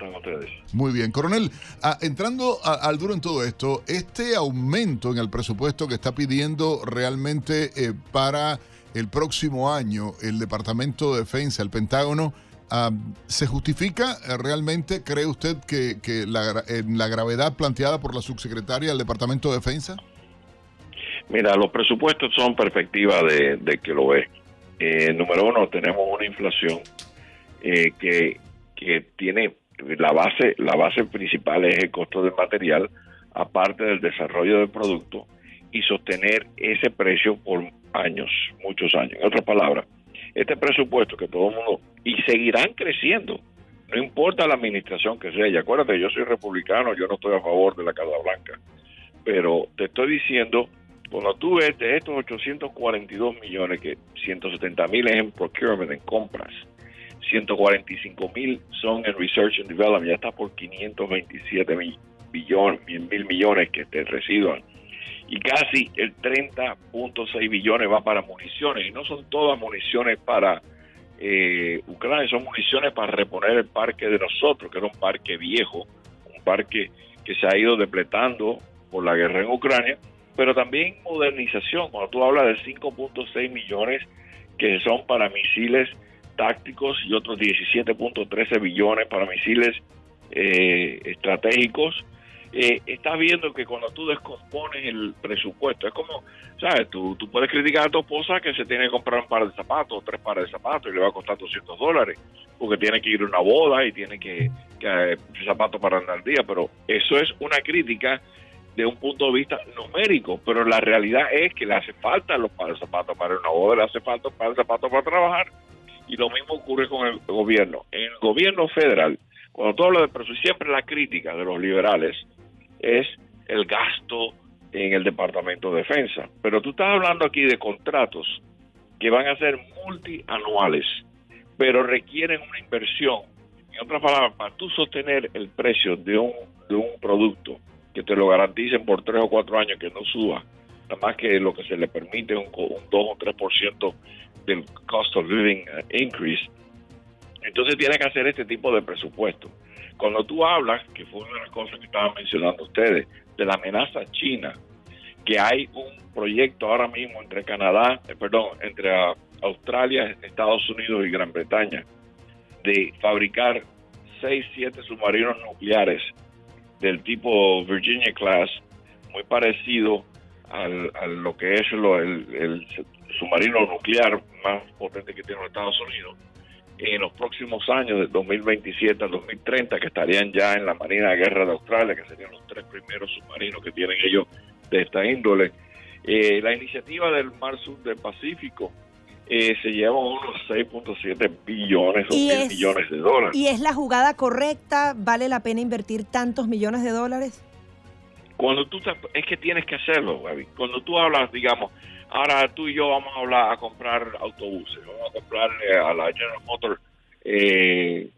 Muy bien, coronel, ah, entrando al duro en todo esto, este aumento en el presupuesto que está pidiendo realmente eh, para el próximo año el Departamento de Defensa, el Pentágono, ¿se justifica eh, realmente, cree usted, que, la, en la gravedad planteada por la subsecretaria del Departamento de Defensa? Mira, los presupuestos son perspectiva de, que lo es. Eh, número uno, tenemos una inflación eh, que, que tiene la base, la base principal es el costo del material, aparte del desarrollo del producto y sostener ese precio por años, muchos años. En otras palabras, este presupuesto que todo el mundo, y seguirán creciendo, no importa la administración que sea, y acuérdate, yo soy republicano, yo no estoy a favor de la Casa Blanca, pero te estoy diciendo, cuando tú ves de estos 842 millones, que 170 mil es en procurement, en compras, 145 mil son en research and development, ya está por 527 mil, billones, mil millones que te residuan y casi el 30.6 billones va para municiones. Y no son todas municiones para eh, Ucrania, son municiones para reponer el parque de nosotros, que era un parque viejo, un parque que se ha ido depletando por la guerra en Ucrania, pero también modernización. Cuando tú hablas de 5.6 millones que son para misiles tácticos y otros 17.13 billones para misiles eh, estratégicos, eh, estás viendo que cuando tú descompones el presupuesto, es como, ¿sabes? Tú, tú puedes criticar a tu esposa que se tiene que comprar un par de zapatos, tres pares de zapatos y le va a costar 200 dólares, porque tiene que ir a una boda y tiene que, que eh, zapatos para andar al día, pero eso es una crítica de un punto de vista numérico, pero la realidad es que le hace falta los pares de zapatos para una boda, le hace falta un par de zapatos para trabajar, y lo mismo ocurre con el gobierno. En el gobierno federal, cuando tú hablas de presupuesto, siempre la crítica de los liberales es el gasto en el Departamento de Defensa. Pero tú estás hablando aquí de contratos que van a ser multianuales, pero requieren una inversión. En otras palabras, para tú sostener el precio de un, de un producto que te lo garanticen por tres o cuatro años que no suba, nada más que lo que se le permite un, un 2 o 3% del cost of living increase, entonces tiene que hacer este tipo de presupuesto. Cuando tú hablas, que fue una de las cosas que estaban mencionando ustedes, de la amenaza china, que hay un proyecto ahora mismo entre Canadá, eh, perdón, entre Australia, Estados Unidos y Gran Bretaña, de fabricar 6, 7 submarinos nucleares del tipo Virginia Class, muy parecido al, a lo que es el submarino nuclear más potente que tiene los Estados Unidos en los próximos años, de 2027 a 2030, que estarían ya en la Marina de Guerra de Australia, que serían los tres primeros submarinos que tienen ellos de esta índole. Eh, la iniciativa del Mar Sur del Pacífico eh, se lleva unos 6.7 billones o mil millones de dólares. ¿Y es la jugada correcta? ¿Vale la pena invertir tantos millones de dólares? Cuando tú es que tienes que hacerlo, Cuando tú hablas, digamos, Ahora tú y yo vamos a hablar a comprar autobuses, vamos a comprar a la General Motors eh,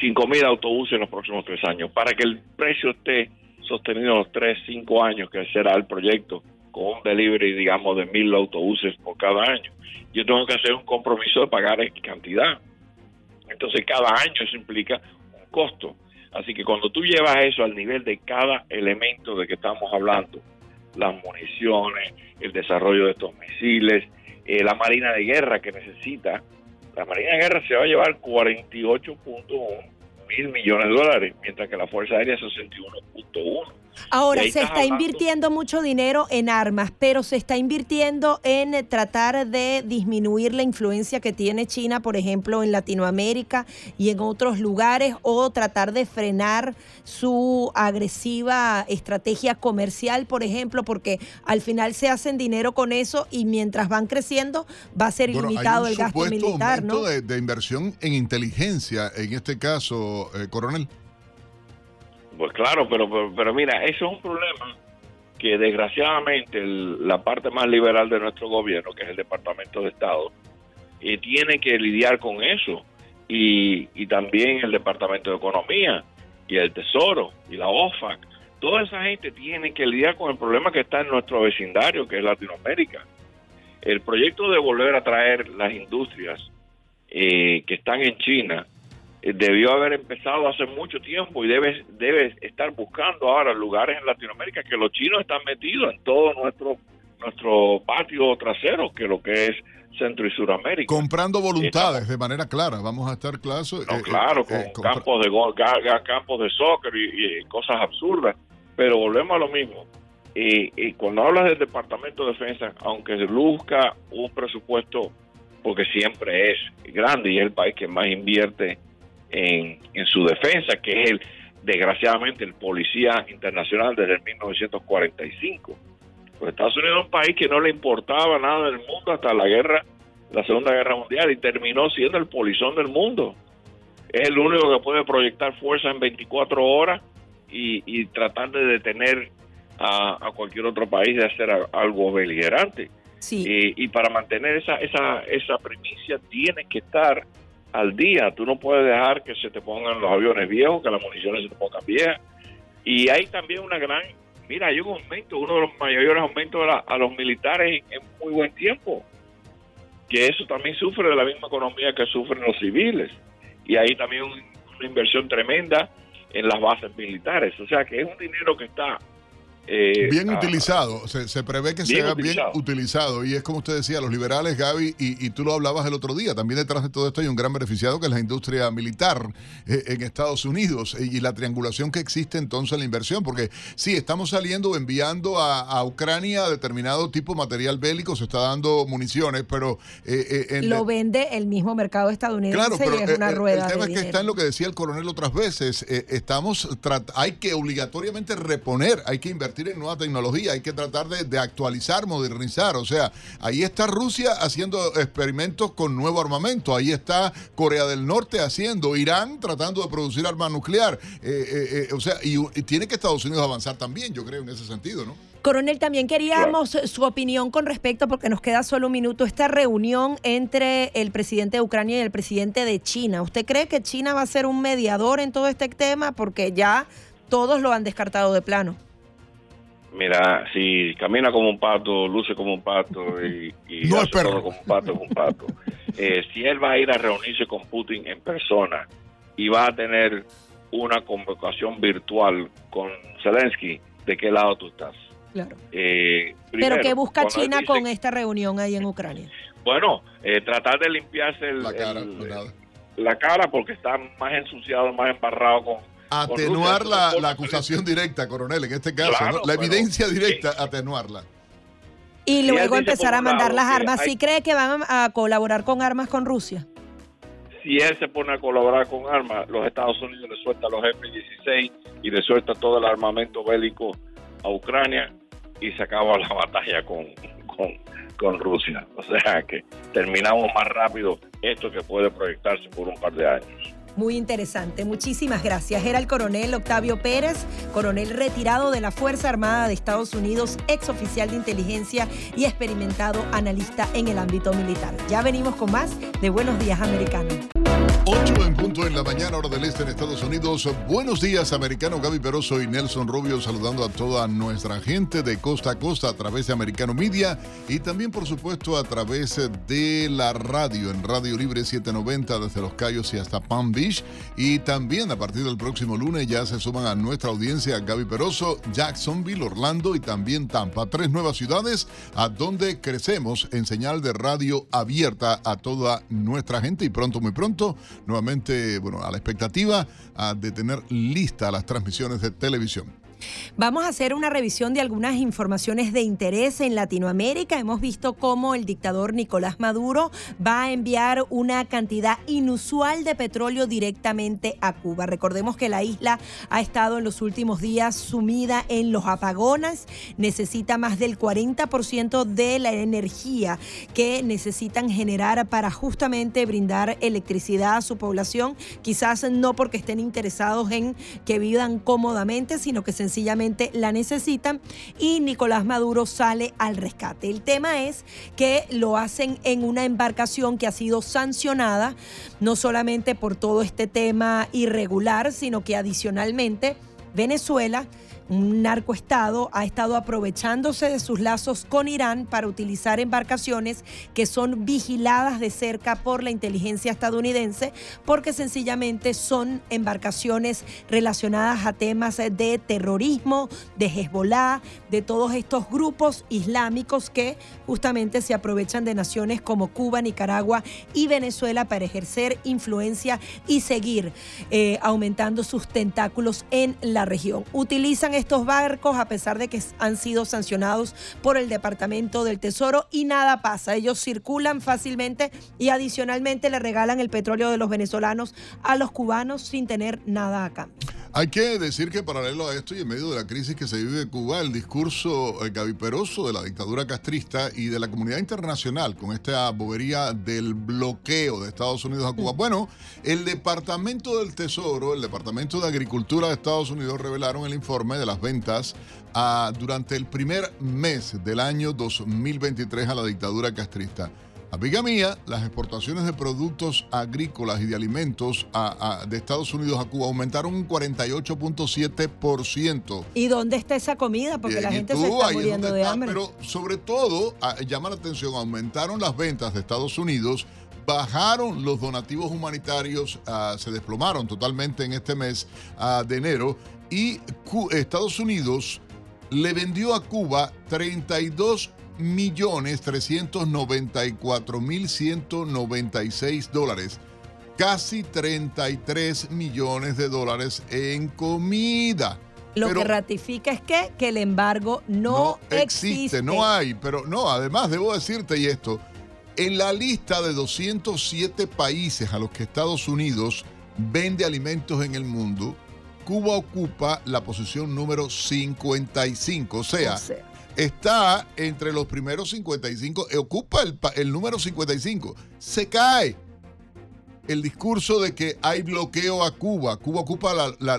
5.000 autobuses en los próximos tres años, para que el precio esté sostenido los tres, cinco años que será el proyecto, con un delivery, digamos, de mil autobuses por cada año. Yo tengo que hacer un compromiso de pagar X cantidad. Entonces cada año eso implica un costo. Así que cuando tú llevas eso al nivel de cada elemento de que estamos hablando, las municiones, el desarrollo de estos misiles, eh, la Marina de Guerra que necesita, la Marina de Guerra se va a llevar 48.1 mil millones de dólares, mientras que la Fuerza Aérea 61.1. Ahora, se está invirtiendo mucho dinero en armas, pero se está invirtiendo en tratar de disminuir la influencia que tiene China, por ejemplo, en Latinoamérica y en otros lugares, o tratar de frenar su agresiva estrategia comercial, por ejemplo, porque al final se hacen dinero con eso y mientras van creciendo va a ser ilimitado el gasto militar, ¿no? De, de inversión en inteligencia, en este caso, eh, coronel. Pues claro, pero, pero, mira, eso es un problema que desgraciadamente la parte más liberal de nuestro gobierno, que es el Departamento de Estado, eh, tiene que lidiar con eso. Y, y también el Departamento de Economía y el Tesoro y la OFAC. Toda esa gente tiene que lidiar con el problema que está en nuestro vecindario, que es Latinoamérica. El proyecto de volver a traer las industrias eh, que están en China debió haber empezado hace mucho tiempo y debe, debe estar buscando ahora lugares en Latinoamérica que los chinos están metidos en todo nuestro nuestro patio trasero, que lo que es Centro y Suramérica. Comprando voluntades de manera clara, vamos a estar claros. No, eh, claro, eh, con campos de campos de soccer y, cosas absurdas, pero volvemos a lo mismo. Y, y cuando hablas del Departamento de Defensa, aunque luzca un presupuesto, porque siempre es grande y es el país que más invierte en, su defensa, que es el, desgraciadamente, el policía internacional desde 1945. Pues Estados Unidos es un país que no le importaba nada del mundo hasta la guerra, la Segunda Guerra Mundial, y terminó siendo el polizón del mundo. Es el único que puede proyectar fuerza en 24 horas y, tratar de detener a, cualquier otro país de hacer algo beligerante. Y, y, para mantener esa, esa, esa primicia tiene que estar al día. Tú no puedes dejar que se te pongan los aviones viejos, que las municiones se te pongan viejas. Y hay también una gran, mira, hay un aumento, uno de los mayores aumentos a, los militares en, muy buen tiempo, que eso también sufre de la misma economía que sufren los civiles. Y hay también una inversión tremenda en las bases militares. O sea que es un dinero que está eh, bien ah, utilizado, se, prevé que sea bien utilizado y es como usted decía, los liberales, Gaby, y, tú lo hablabas el otro día, también detrás de todo esto hay un gran beneficiado que es la industria militar eh, en Estados Unidos y la triangulación que existe entonces en la inversión, porque sí, estamos saliendo enviando a, Ucrania determinado tipo de material bélico, se está dando municiones, pero... Eh, lo vende el mismo mercado estadounidense claro, pero y es una rueda. El tema es que está en lo que decía el coronel otras veces, estamos, hay que obligatoriamente reponer, hay que invertir en nueva tecnología, hay que tratar de, actualizar, modernizar. O sea, ahí está Rusia haciendo experimentos con nuevo armamento, ahí está Corea del Norte haciendo, Irán tratando de producir arma nuclear. Eh, eh, eh, o sea, y, tiene que Estados Unidos avanzar también, yo creo, en ese sentido, ¿no? Coronel, también queríamos su opinión con respecto, porque nos queda solo un minuto, esta reunión entre el presidente de Ucrania y el presidente de China. ¿Usted cree que China va a ser un mediador en todo este tema? Porque ya todos lo han descartado de plano. Mira, si camina como un pato, luce como un pato y, no perro. como un pato, es un pato. Eh, si él va a ir a reunirse con Putin en persona y va a tener una convocación virtual con Zelensky, ¿de qué lado tú estás? Claro. Eh, Pero ¿qué busca China con esta reunión ahí en Ucrania? Bueno, eh, tratar de limpiarse la, cara, la cara porque está más ensuciado, más embarrado con, Atenuar la, la, acusación directa, coronel, en este caso, la evidencia directa, atenuarla. Y luego empezar a mandar las armas. ¿Sí cree que van a colaborar con armas con Rusia? Si él se pone a colaborar con armas, los Estados Unidos le sueltan los F-16 y le suelta todo el armamento bélico a Ucrania y se acaba la batalla con, con, con Rusia. O sea que terminamos más rápido esto que puede proyectarse por un par de años. Muy interesante. Muchísimas gracias. Era el coronel Octavio Pérez, coronel retirado de la Fuerza Armada de Estados Unidos, ex oficial de inteligencia y experimentado analista en el ámbito militar. Ya venimos con más de Buenos Días Americanos. 8 en punto en la mañana, hora del este en Estados Unidos. Buenos días, americano Gaby Peroso y Nelson Rubio, saludando a toda nuestra gente de costa a costa a través de Americano Media y también, por supuesto, a través de la radio en Radio Libre 790 desde Los Cayos y hasta Palm Beach. Y también a partir del próximo lunes ya se suman a nuestra audiencia Gaby Peroso, Jacksonville, Orlando y también Tampa. Tres nuevas ciudades a donde crecemos en señal de radio abierta a toda nuestra gente y pronto, muy pronto nuevamente, bueno, a la expectativa de tener listas las transmisiones de televisión. Vamos a hacer una revisión de algunas informaciones de interés en Latinoamérica. Hemos visto cómo el dictador Nicolás Maduro va a enviar una cantidad inusual de petróleo directamente a Cuba. Recordemos que la isla ha estado en los últimos días sumida en los apagones, necesita más del 40% de la energía que necesitan generar para justamente brindar electricidad a su población, quizás no porque estén interesados en que vivan cómodamente, sino que se sencillamente la necesitan y Nicolás Maduro sale al rescate. El tema es que lo hacen en una embarcación que ha sido sancionada no solamente por todo este tema irregular, sino que adicionalmente Venezuela un narcoestado ha estado aprovechándose de sus lazos con Irán para utilizar embarcaciones que son vigiladas de cerca por la inteligencia estadounidense porque sencillamente son embarcaciones relacionadas a temas de terrorismo, de Hezbollah, de todos estos grupos islámicos que justamente se aprovechan de naciones como Cuba, Nicaragua y Venezuela para ejercer influencia y seguir eh, aumentando sus tentáculos en la región. Utilizan estos barcos a pesar de que han sido sancionados por el Departamento del Tesoro y nada pasa. Ellos circulan fácilmente y adicionalmente le regalan el petróleo de los venezolanos a los cubanos sin tener nada a cambio. Hay que decir que paralelo a esto y en medio de la crisis que se vive en Cuba, el discurso eh, gaviperoso de la dictadura castrista y de la comunidad internacional con esta bobería del bloqueo de Estados Unidos a Cuba. Bueno, el Departamento del Tesoro, el Departamento de Agricultura de Estados Unidos revelaron el informe de las ventas ah, durante el primer mes del año 2023 a la dictadura castrista. Amiga mía, las exportaciones de productos agrícolas y de alimentos de Estados Unidos a Cuba aumentaron un 48.7%. ¿Y dónde está esa comida? Porque la gente se está muriendo de hambre. Pero sobre todo, llama la atención, aumentaron las ventas de Estados Unidos bajaron los donativos humanitarios, ah, se desplomaron totalmente en este mes ah, de enero y Estados Unidos le vendió a Cuba 32 millones 394 mil 196 dólares. Casi 33 millones de dólares en comida. Lo que ratifica es que, que el embargo no, existe, No hay, pero no, además debo decirte y esto, en la lista de 207 países a los que Estados Unidos vende alimentos en el mundo, Cuba ocupa la posición número 55. O sea, está entre los primeros 55, ocupa el, número 55. Se cae el discurso de que hay bloqueo a Cuba. Cuba ocupa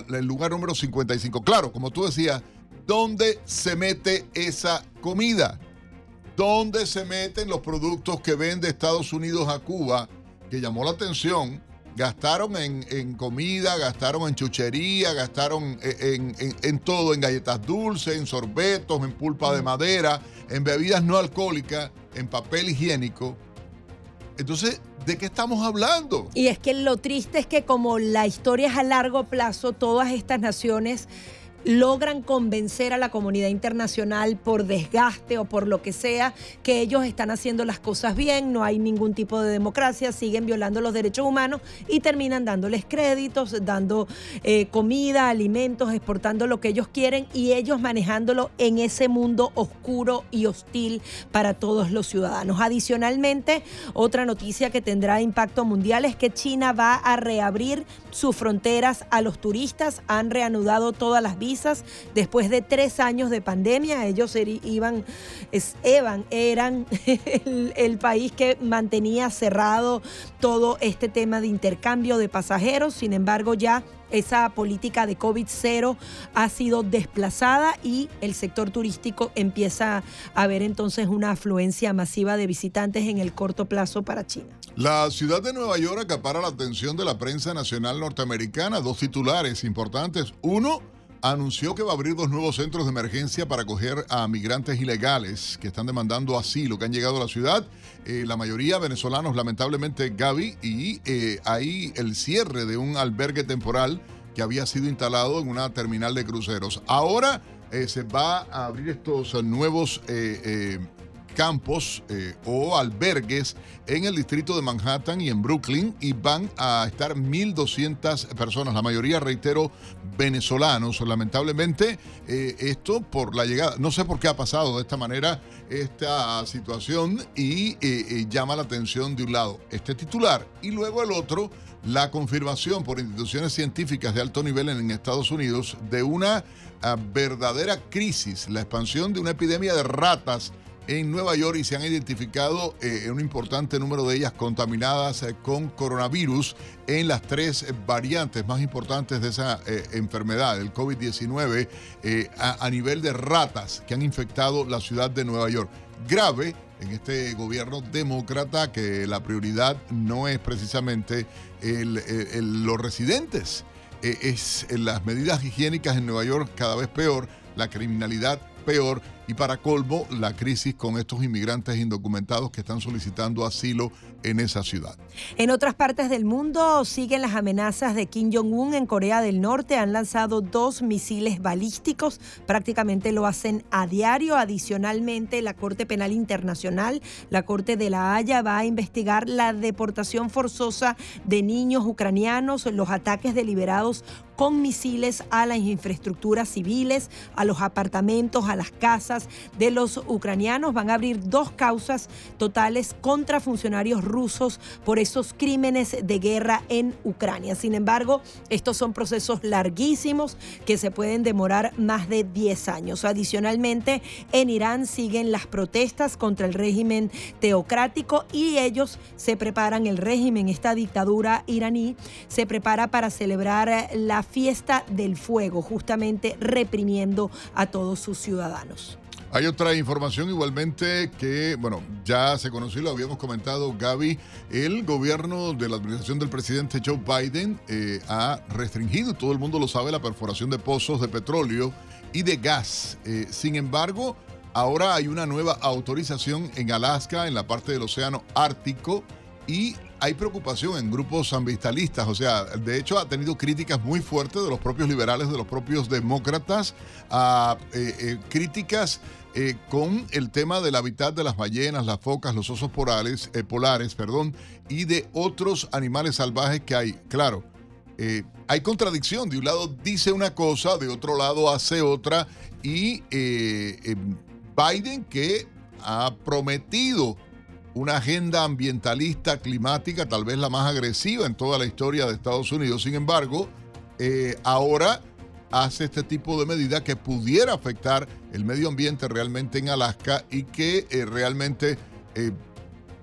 el lugar número 55. Claro, como tú decías, ¿dónde se mete esa comida? ¿Dónde se meten los productos que vende Estados Unidos a Cuba? Que llamó la atención Gastaron en, comida, gastaron en chuchería, gastaron en, todo, en galletas dulces, en sorbetos, en pulpa de madera, en bebidas no alcohólicas, en papel higiénico. Entonces, ¿de qué estamos hablando? Y es que lo triste es que como la historia es a largo plazo, todas estas naciones logran convencer a la comunidad internacional por desgaste o por lo que sea que ellos están haciendo las cosas bien, no hay ningún tipo de democracia, siguen violando los derechos humanos y terminan dándoles créditos, dando eh, comida, alimentos, exportando lo que ellos quieren y ellos manejándolo en ese mundo oscuro y hostil para todos los ciudadanos. Adicionalmente, otra noticia que tendrá impacto mundial es que China va a reabrir sus fronteras a los turistas, han reanudado todas las vías después de tres años de pandemia. Ellos iban, eran el, país que mantenía cerrado todo este tema de intercambio de pasajeros. Sin embargo, ya esa política de COVID-0 ha sido desplazada y el sector turístico empieza a ver entonces una afluencia masiva de visitantes en el corto plazo para China. La ciudad de Nueva York acapara la atención de la prensa nacional norteamericana. Dos titulares importantes. Uno, anunció que va a abrir dos nuevos centros de emergencia para acoger a migrantes ilegales que están demandando asilo, que han llegado a la ciudad. Eh, la mayoría venezolanos, lamentablemente, Gaby, y eh, ahí el cierre de un albergue temporal que había sido instalado en una terminal de cruceros. Ahora eh, se va a abrir estos nuevos campos eh, o albergues en el distrito de Manhattan y en Brooklyn y van a estar 1.200 personas, la mayoría, reitero, venezolanos. Lamentablemente, eh, esto por la llegada, no sé por qué ha pasado de esta manera esta situación y eh, llama la atención de un lado este titular y luego el otro la confirmación por instituciones científicas de alto nivel en Estados Unidos de una ah, verdadera crisis, la expansión de una epidemia de ratas en Nueva York y se han identificado eh, un importante número de ellas contaminadas eh, con coronavirus en las tres variantes más importantes de esa eh, enfermedad, el COVID-19, a, a nivel de ratas que han infectado la ciudad de Nueva York. Grave en este gobierno demócrata que la prioridad no es precisamente los residentes, es las medidas higiénicas en Nueva York cada vez peor, la criminalidad peor y para colmo, la crisis con estos inmigrantes indocumentados que están solicitando asilo en esa ciudad. En otras partes del mundo siguen las amenazas de Kim Jong-un en Corea del Norte. Han lanzado dos misiles balísticos, prácticamente lo hacen a diario. Adicionalmente, la Corte Penal Internacional, la Corte de la Haya, va a investigar la deportación forzosa de niños ucranianos, los ataques deliberados con misiles a las infraestructuras civiles, a los apartamentos, a las casas de los ucranianos. Van a abrir dos causas totales contra funcionarios rusos por esos crímenes de guerra en Ucrania. Sin embargo, estos son procesos larguísimos que se pueden demorar más de 10 años. Adicionalmente, en Irán siguen las protestas contra el régimen teocrático y ellos se preparan, el régimen, esta dictadura iraní, se prepara para celebrar la fiesta del fuego, justamente reprimiendo a todos sus ciudadanos. Hay otra información igualmente que, bueno, ya se conoció, lo habíamos comentado, Gaby, el gobierno de la administración del presidente Joe Biden eh, ha restringido, todo el mundo lo sabe, la perforación de pozos de petróleo y de gas. Eh, sin embargo, ahora hay una nueva autorización en Alaska, en la parte del Océano Ártico, y hay preocupación en grupos ambientalistas, o sea, de hecho ha tenido críticas muy fuertes de los propios liberales, de los propios demócratas, a eh, críticas eh, con el tema del hábitat de las ballenas, las focas, los osos polares, eh, perdón, y de otros animales salvajes que hay. Claro, eh, hay contradicción. De un lado dice una cosa, de otro lado hace otra. Y Biden que ha prometido una agenda ambientalista, climática, tal vez la más agresiva en toda la historia de Estados Unidos. Sin embargo, ahora hace este tipo de medida que pudiera afectar el medio ambiente realmente en Alaska y que eh, realmente eh,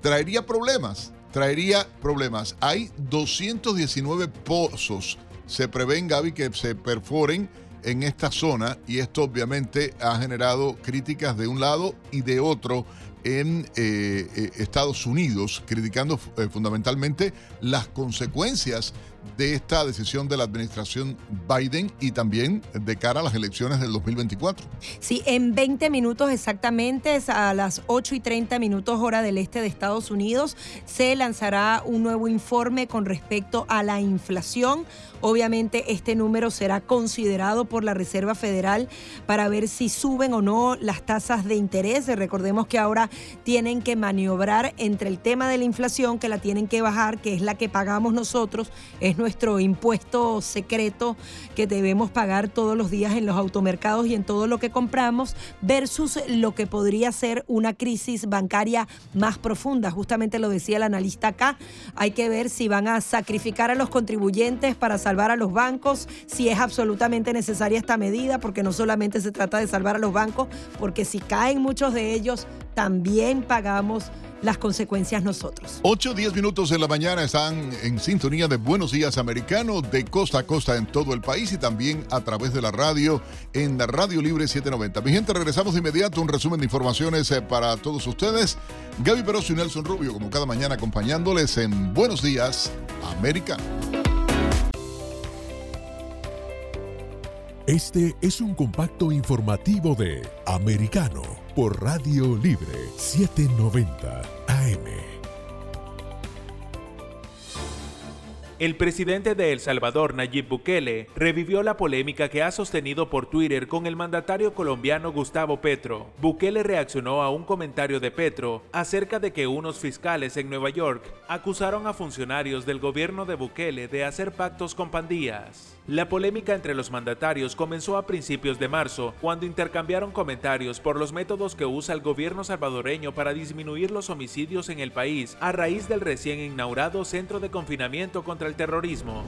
traería problemas, traería problemas. Hay 219 pozos, se prevén, Gaby, que se perforen en esta zona y esto obviamente ha generado críticas de un lado y de otro en eh, Estados Unidos, criticando fundamentalmente las consecuencias de esta decisión de la administración Biden y también de cara a las elecciones del 2024. Sí, en 20 minutos exactamente, a las 8 y 30 minutos hora del este de Estados Unidos, se lanzará un nuevo informe con respecto a la inflación. Obviamente este número será considerado por la Reserva Federal para ver si suben o no las tasas de interés. Recordemos que ahora tienen que maniobrar entre el tema de la inflación, que la tienen que bajar, que es la que pagamos nosotros, nuestro impuesto secreto que debemos pagar todos los días en los automercados y en todo lo que compramos, versus lo que podría ser una crisis bancaria más profunda. Justamente lo decía el analista acá, hay que ver si van a sacrificar a los contribuyentes para salvar a los bancos, si es absolutamente necesaria esta medida, porque no solamente se trata de salvar a los bancos, porque si caen muchos de ellos, también pagamos las consecuencias nosotros. 8, 10 minutos de la mañana están en sintonía de Buenos Días Americano de costa a costa en todo el país y también a través de la radio en la Radio Libre 790. Mi gente, regresamos de inmediato. Un resumen de informaciones eh, para todos ustedes. Gaby Peroso y Nelson Rubio, como cada mañana, acompañándoles en Buenos Días Americano. Este es un compacto informativo de Americano por Radio Libre 790 AM. El presidente de El Salvador, Nayib Bukele, revivió la polémica que ha sostenido por Twitter con el mandatario colombiano Gustavo Petro. Bukele reaccionó a un comentario de Petro acerca de que unos fiscales en Nueva York acusaron a funcionarios del gobierno de Bukele de hacer pactos con pandillas. La polémica entre los mandatarios comenzó a principios de marzo, cuando intercambiaron comentarios por los métodos que usa el gobierno salvadoreño para disminuir los homicidios en el país a raíz del recién inaugurado centro de confinamiento contra el terrorismo.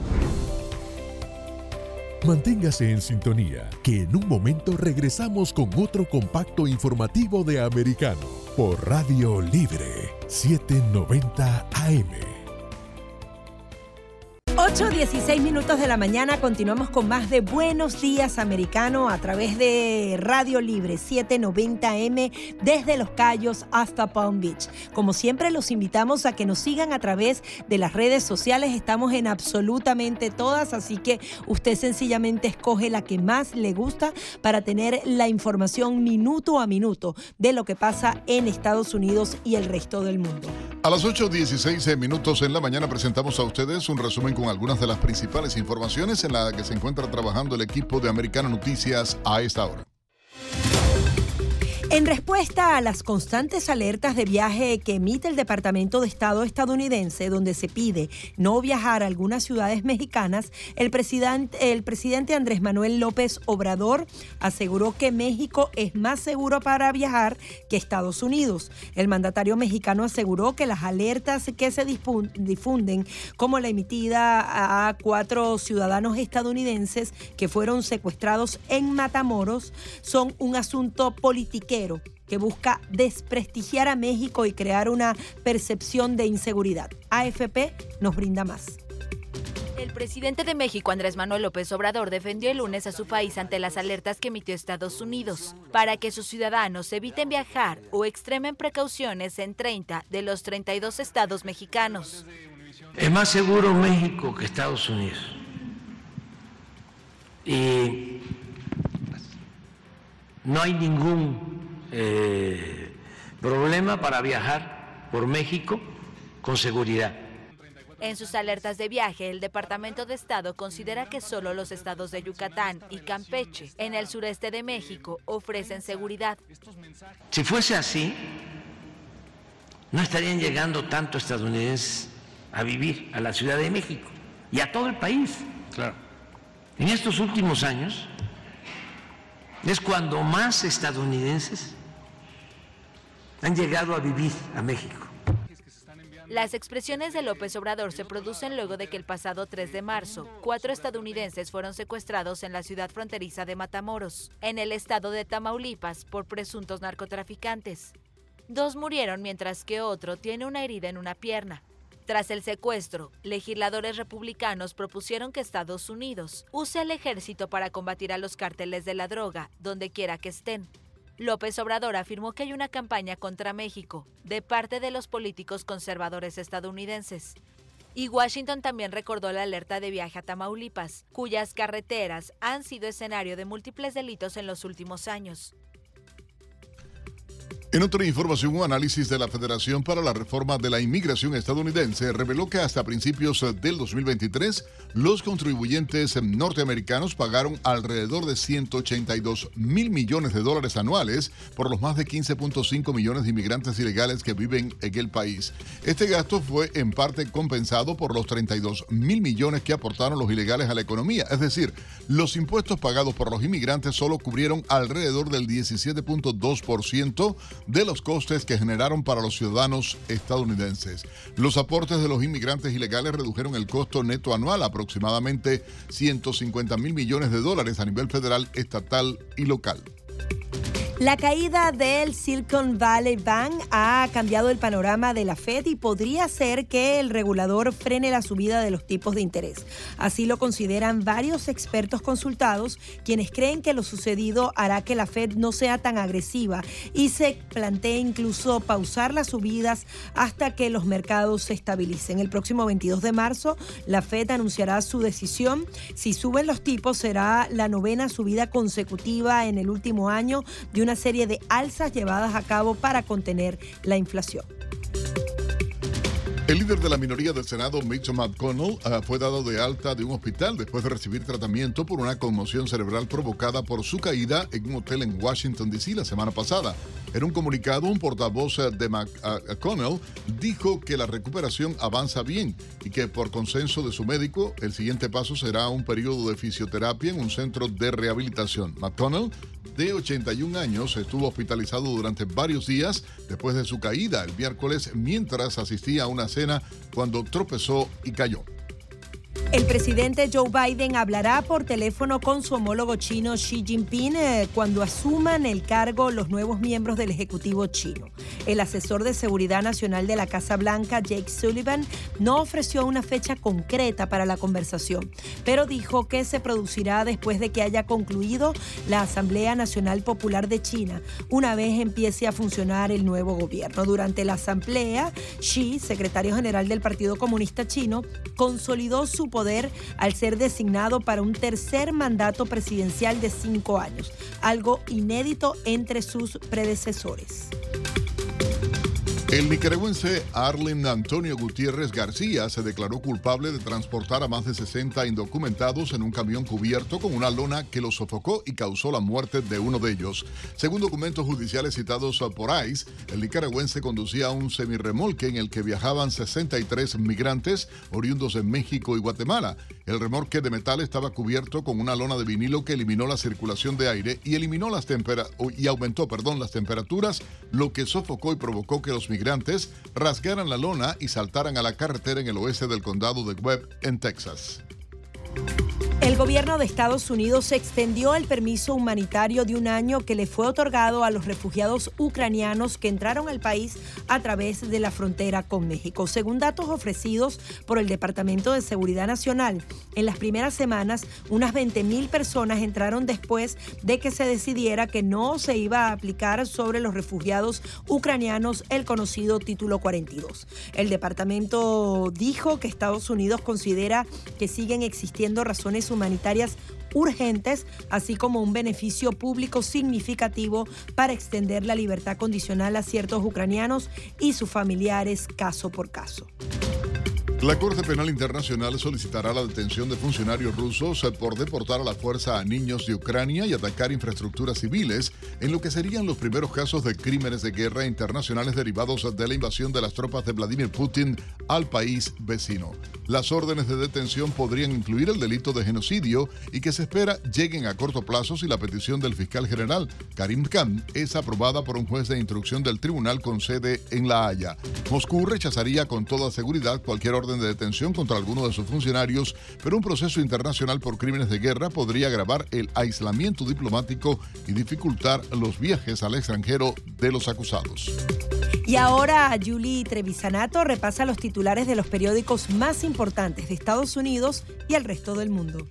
Manténgase en sintonía, que en un momento regresamos con otro compacto informativo de Americano por Radio Libre 790 AM. 8.16 minutos de la mañana continuamos con más de Buenos Días Americano a través de Radio Libre 790M desde Los Cayos hasta Palm Beach. Como siempre los invitamos a que nos sigan a través de las redes sociales, estamos en absolutamente todas, así que usted sencillamente escoge la que más le gusta para tener la información minuto a minuto de lo que pasa en Estados Unidos y el resto del mundo. A las 8.16 minutos en la mañana presentamos a ustedes un resumen con algunas de las principales informaciones en las que se encuentra trabajando el equipo de Americano Noticias a esta hora. En respuesta a las constantes alertas de viaje que emite el Departamento de Estado estadounidense, donde se pide no viajar a algunas ciudades mexicanas, el presidente, Andrés Manuel López Obrador aseguró que México es más seguro para viajar que Estados Unidos. El mandatario mexicano aseguró que las alertas que se difunden, como la emitida a cuatro ciudadanos estadounidenses que fueron secuestrados en Matamoros, son un asunto politiquero que busca desprestigiar a México y crear una percepción de inseguridad. AFP nos brinda más. El presidente de México, Andrés Manuel López Obrador, defendió el lunes a su país ante las alertas que emitió Estados Unidos para que sus ciudadanos eviten viajar o extremen precauciones en 30 de los 32 estados mexicanos. Es más seguro México que Estados Unidos. Y no hay ningún eh, problema para viajar por México con seguridad. En sus alertas de viaje, el Departamento de Estado considera que solo los estados de Yucatán y Campeche, en el sureste de México, ofrecen seguridad. Si fuese así, no estarían llegando tanto estadounidenses a vivir a la Ciudad de México y a todo el país. Claro. En estos últimos años es cuando más estadounidenses han llegado a vivir a México. Las expresiones de López Obrador se producen luego de que el pasado 3 de marzo, cuatro estadounidenses fueron secuestrados en la ciudad fronteriza de Matamoros, en el estado de Tamaulipas, por presuntos narcotraficantes. Dos murieron mientras que otro tiene una herida en una pierna. Tras el secuestro, legisladores republicanos propusieron que Estados Unidos use el ejército para combatir a los cárteles de la droga, donde quiera que estén. López Obrador afirmó que hay una campaña contra México de parte de los políticos conservadores estadounidenses. Y Washington también recordó la alerta de viaje a Tamaulipas, cuyas carreteras han sido escenario de múltiples delitos en los últimos años. En otra información, un análisis de la Federación para la Reforma de la Inmigración estadounidense reveló que hasta principios del 2023 los contribuyentes norteamericanos pagaron alrededor de 182 mil millones de dólares anuales por los más de 15.5 millones de inmigrantes ilegales que viven en el país. Este gasto fue en parte compensado por los 32 mil millones que aportaron los ilegales a la economía, es decir, los impuestos pagados por los inmigrantes solo cubrieron alrededor del 17.2% de los costes que generaron para los ciudadanos estadounidenses. Los aportes de los inmigrantes ilegales redujeron el costo neto anual aproximadamente 150 mil millones de dólares a nivel federal, estatal y local. La caída del Silicon Valley Bank ha cambiado el panorama de la Fed y podría ser que el regulador frene la subida de los tipos de interés. Así lo consideran varios expertos consultados, quienes creen que lo sucedido hará que la Fed no sea tan agresiva y se plantea incluso pausar las subidas hasta que los mercados se estabilicen. El próximo 22 de marzo, la Fed anunciará su decisión. Si suben los tipos, será la novena subida consecutiva en el último año de una serie de alzas llevadas a cabo para contener la inflación. El líder de la minoría del Senado, Mitch McConnell, ah, fue dado de alta de un hospital después de recibir tratamiento por una conmoción cerebral provocada por su caída en un hotel en Washington, D.C. la semana pasada. En un comunicado, un portavoz eh, de McConnell dijo que la recuperación avanza bien y que por consenso de su médico, el siguiente paso será un periodo de fisioterapia en un centro de rehabilitación. McConnell, de 81 años, estuvo hospitalizado durante varios días después de su caída el miércoles mientras asistía a una cena cuando tropezó y cayó. El presidente Joe Biden hablará por teléfono con su homólogo chino Xi Jinping eh, cuando asuman el cargo los nuevos miembros del Ejecutivo chino. El asesor de Seguridad Nacional de la Casa Blanca, Jake Sullivan, no ofreció una fecha concreta para la conversación, pero dijo que se producirá después de que haya concluido la Asamblea Nacional Popular de China, una vez empiece a funcionar el nuevo gobierno. Durante la asamblea, Xi, secretario general del Partido Comunista Chino, consolidó su poder al ser designado para un tercer mandato presidencial de cinco años, algo inédito entre sus predecesores. El nicaragüense Arlen Antonio Gutiérrez García se declaró culpable de transportar a más de 60 indocumentados en un camión cubierto con una lona que los sofocó y causó la muerte de uno de ellos. Según documentos judiciales citados por ICE, el nicaragüense conducía un semirremolque en el que viajaban 63 migrantes oriundos de México y Guatemala. El remolque de metal estaba cubierto con una lona de vinilo que eliminó la circulación de aire y eliminó las y aumentó, perdón, las temperaturas, lo que sofocó y provocó que los migrantes rasgaran la lona y saltaran a la carretera en el oeste del condado de Webb, en Texas. El gobierno de Estados Unidos extendió el permiso humanitario de un año que le fue otorgado a los refugiados ucranianos que entraron al país a través de la frontera con México. Según datos ofrecidos por el Departamento de Seguridad Nacional, en las primeras semanas unas 20.000 personas entraron después de que se decidiera que no se iba a aplicar sobre los refugiados ucranianos el conocido Título 42. El departamento dijo que Estados Unidos considera que siguen existiendo razones humanitarias urgentes, así como un beneficio público significativo para extender la libertad condicional a ciertos ucranianos y sus familiares caso por caso. La Corte Penal Internacional solicitará la detención de funcionarios rusos por deportar a la fuerza a niños de Ucrania y atacar infraestructuras civiles, en lo que serían los primeros casos de crímenes de guerra internacionales derivados de la invasión de las tropas de Vladimir Putin al país vecino. Las órdenes de detención podrían incluir el delito de genocidio y que se espera lleguen a corto plazo si la petición del fiscal general, Karim Khan, es aprobada por un juez de instrucción del tribunal con sede en La Haya. Moscú rechazaría con toda seguridad cualquier orden de detención contra alguno de sus funcionarios, pero un proceso internacional por crímenes de guerra podría agravar el aislamiento diplomático y dificultar los viajes al extranjero de los acusados. Y ahora Julie Trevisanato repasa los titulares de los periódicos más importantes de Estados Unidos y el resto del mundo.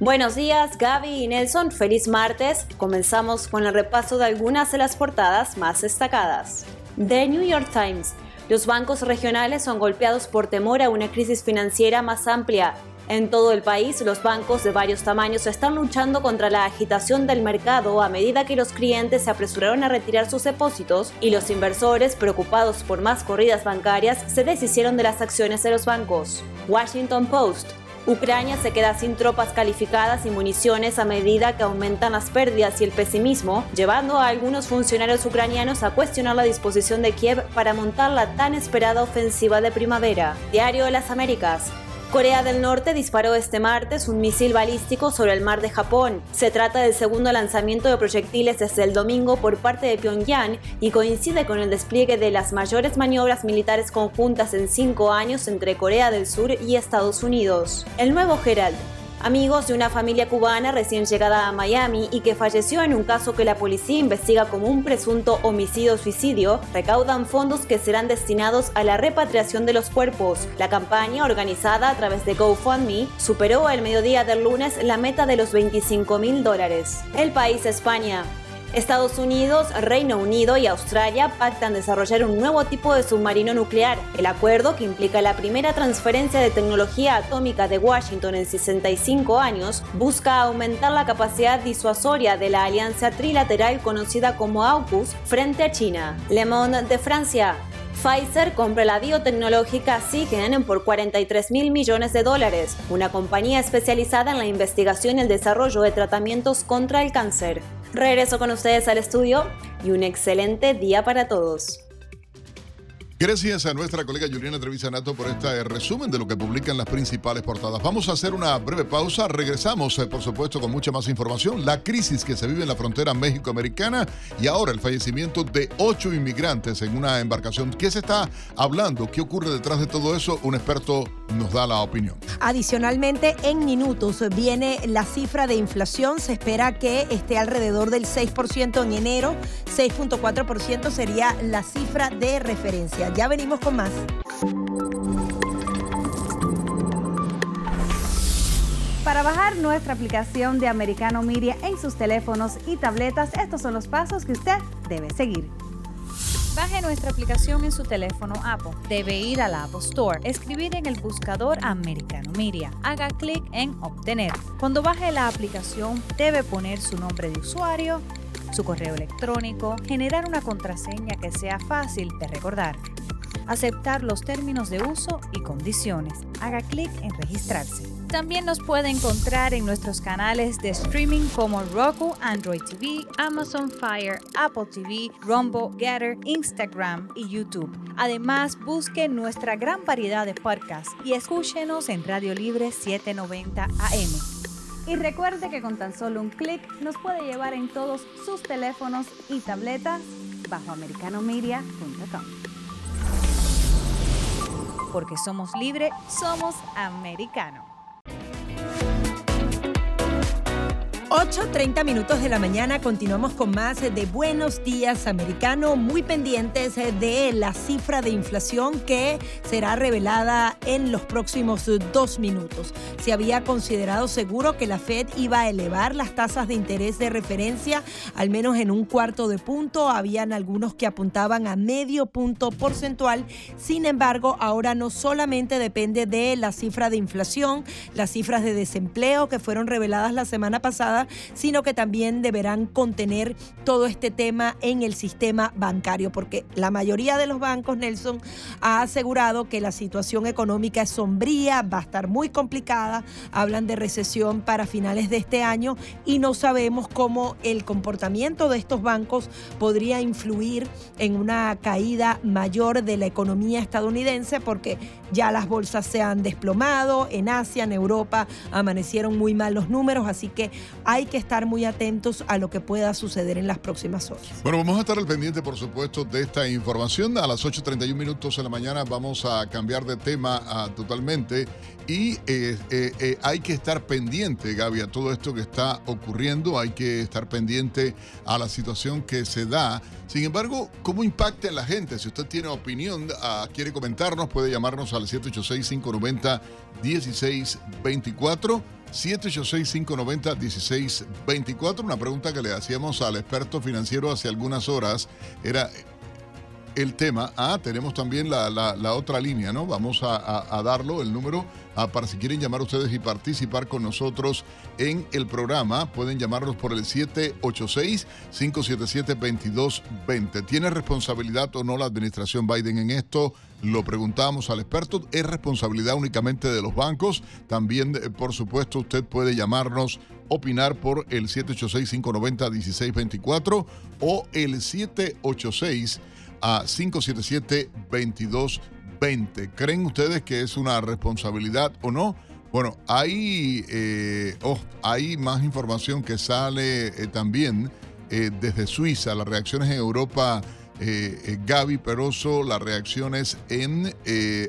Buenos días, Gaby y Nelson. Feliz martes. Comenzamos con el repaso de algunas de las portadas más destacadas. The New York Times los bancos regionales son golpeados por temor a una crisis financiera más amplia. En todo el país, los bancos de varios tamaños están luchando contra la agitación del mercado a medida que los clientes se apresuraron a retirar sus depósitos y los inversores, preocupados por más corridas bancarias, se deshicieron de las acciones de los bancos. Washington Post. Ucrania se queda sin tropas calificadas y municiones a medida que aumentan las pérdidas y el pesimismo, llevando a algunos funcionarios ucranianos a cuestionar la disposición de Kiev para montar la tan esperada ofensiva de primavera. Diario de las Américas. Corea del Norte disparó este martes un misil balístico sobre el mar de Japón. Se trata del segundo lanzamiento de proyectiles desde el domingo por parte de Pyongyang y coincide con el despliegue de las mayores maniobras militares conjuntas en cinco años entre Corea del Sur y Estados Unidos. El nuevo Herald Amigos de una familia cubana recién llegada a Miami y que falleció en un caso que la policía investiga como un presunto homicidio-suicidio, recaudan fondos que serán destinados a la repatriación de los cuerpos. La campaña, organizada a través de GoFundMe, superó el mediodía del lunes la meta de los 25 mil dólares. El país España. Estados Unidos, Reino Unido y Australia pactan desarrollar un nuevo tipo de submarino nuclear. El acuerdo, que implica la primera transferencia de tecnología atómica de Washington en 65 años, busca aumentar la capacidad disuasoria de la alianza trilateral conocida como AUKUS frente a China. Le Monde de Francia. Pfizer compra la biotecnológica Sigen por 43 mil millones de dólares, una compañía especializada en la investigación y el desarrollo de tratamientos contra el cáncer. Regreso con ustedes al estudio y un excelente día para todos. Gracias a nuestra colega Juliana Trevisanato por este resumen de lo que publican las principales portadas. Vamos a hacer una breve pausa. Regresamos, eh, por supuesto, con mucha más información. La crisis que se vive en la frontera México-Americana y ahora el fallecimiento de ocho inmigrantes en una embarcación. ¿Qué se está hablando? ¿Qué ocurre detrás de todo eso? Un experto nos da la opinión. Adicionalmente, en minutos viene la cifra de inflación. Se espera que esté alrededor del 6% en enero. 6.4% sería la cifra de referencia. Ya venimos con más. Para bajar nuestra aplicación de Americano Media en sus teléfonos y tabletas, estos son los pasos que usted debe seguir. Baje nuestra aplicación en su teléfono Apple. Debe ir a la Apple Store, escribir en el buscador Americano Media. Haga clic en Obtener. Cuando baje la aplicación, debe poner su nombre de usuario, su correo electrónico, generar una contraseña que sea fácil de recordar aceptar los términos de uso y condiciones. Haga clic en registrarse. También nos puede encontrar en nuestros canales de streaming como Roku, Android TV, Amazon Fire, Apple TV, Rumble, Getter, Instagram y YouTube. Además, busque nuestra gran variedad de podcasts y escúchenos en Radio Libre 790 AM. Y recuerde que con tan solo un clic nos puede llevar en todos sus teléfonos y tabletas bajo americanomedia.com porque somos libre, somos americano. 8.30 minutos de la mañana continuamos con más de Buenos Días Americano, muy pendientes de la cifra de inflación que será revelada en los próximos dos minutos. Se había considerado seguro que la Fed iba a elevar las tasas de interés de referencia al menos en un cuarto de punto, habían algunos que apuntaban a medio punto porcentual, sin embargo ahora no solamente depende de la cifra de inflación, las cifras de desempleo que fueron reveladas la semana pasada, sino que también deberán contener todo este tema en el sistema bancario, porque la mayoría de los bancos, Nelson, ha asegurado que la situación económica es sombría, va a estar muy complicada, hablan de recesión para finales de este año y no sabemos cómo el comportamiento de estos bancos podría influir en una caída mayor de la economía estadounidense, porque ya las bolsas se han desplomado, en Asia, en Europa amanecieron muy mal los números, así que hay que estar muy atentos a lo que pueda suceder en las próximas horas. Bueno, vamos a estar al pendiente, por supuesto, de esta información. A las 8.31 minutos de la mañana vamos a cambiar de tema ah, totalmente y eh, eh, eh, hay que estar pendiente, Gaby, a todo esto que está ocurriendo. Hay que estar pendiente a la situación que se da. Sin embargo, ¿cómo impacta en la gente? Si usted tiene opinión, ah, quiere comentarnos, puede llamarnos al 786-590-1624. 786-590-1624. Una pregunta que le hacíamos al experto financiero hace algunas horas era el tema. Ah, tenemos también la, otra línea, ¿no? Vamos a, darlo, el número, ah, para si quieren llamar ustedes y participar con nosotros en el programa, pueden llamarnos por el 786-577-2220. ¿Tiene responsabilidad o no la administración Biden en esto? Lo preguntamos al experto. ¿Es responsabilidad únicamente de los bancos? También, eh, por supuesto, usted puede llamarnos, opinar por el 786-590-1624 o el 786 a 577-2220. ¿Creen ustedes que es una responsabilidad o no? Bueno, hay, eh, oh, hay más información que sale eh, también desde Suiza. Las reacciones en Europa eh, Gaby Peroso, las reacciones en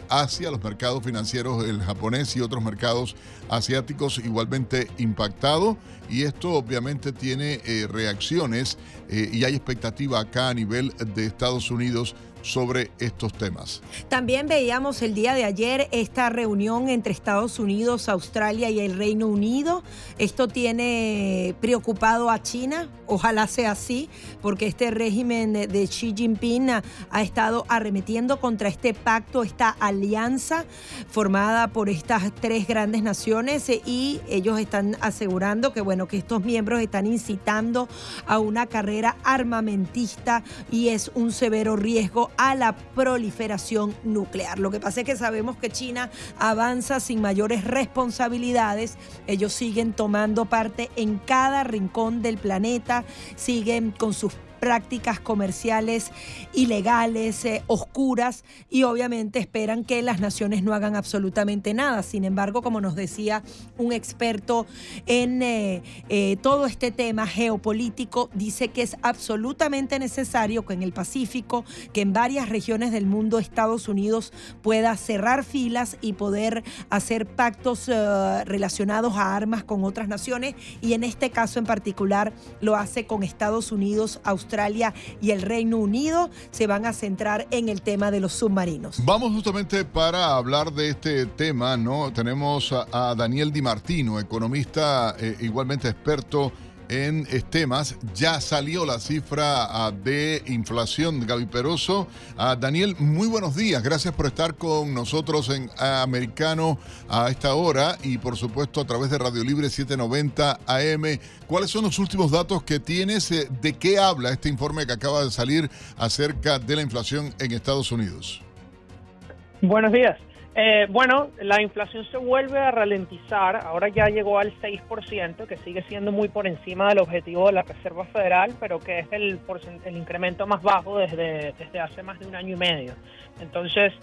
Asia, los mercados financieros, el japonés y otros mercados asiáticos igualmente impactados. Y esto obviamente tiene reacciones y hay expectativa acá a nivel de Estados Unidos sobre estos temas. También veíamos el día de ayer esta reunión entre Estados Unidos, Australia y el Reino Unido. Esto tiene preocupado a China, ojalá sea así, porque este régimen de Xi Jinping ha, estado arremetiendo contra este pacto, esta alianza formada por estas tres grandes naciones y ellos están asegurando que bueno, que estos miembros están incitando a una carrera armamentista y es un severo riesgo a la proliferación nuclear. Lo que pasa es que sabemos que China avanza sin mayores responsabilidades. Ellos siguen tomando parte en cada rincón del planeta, siguen con sus prácticas comerciales ilegales, eh, oscuras, y obviamente esperan que las naciones no hagan absolutamente nada. Sin embargo, como nos decía un experto en eh, eh, todo este tema geopolítico, dice que es absolutamente necesario que en el Pacífico, que en varias regiones del mundo Estados Unidos pueda cerrar filas y poder hacer pactos relacionados a armas con otras naciones, y en este caso en particular lo hace con Estados Unidos, Australia, Australia y el Reino Unido se van a centrar en el tema de los submarinos. Vamos justamente para hablar de este tema, ¿no? Tenemos a, Daniel Di Martino, economista eh, igualmente experto en temas. Ya salió la cifra ah, de inflación, Gaby Peroso. Ah, Daniel, muy buenos días. Gracias por estar con nosotros en Americano a esta hora y por supuesto a través de Radio Libre 790 AM. ¿Cuáles son los últimos datos que tienes? Eh, ¿De qué habla este informe que acaba de salir acerca de la inflación en Estados Unidos? Buenos días. Eh, bueno, la inflación se vuelve a ralentizar, ahora ya llegó al 6%, que sigue siendo muy por encima del objetivo de la Reserva Federal, pero que es el, el incremento más bajo desde, desde hace más de un año y medio. Entonces,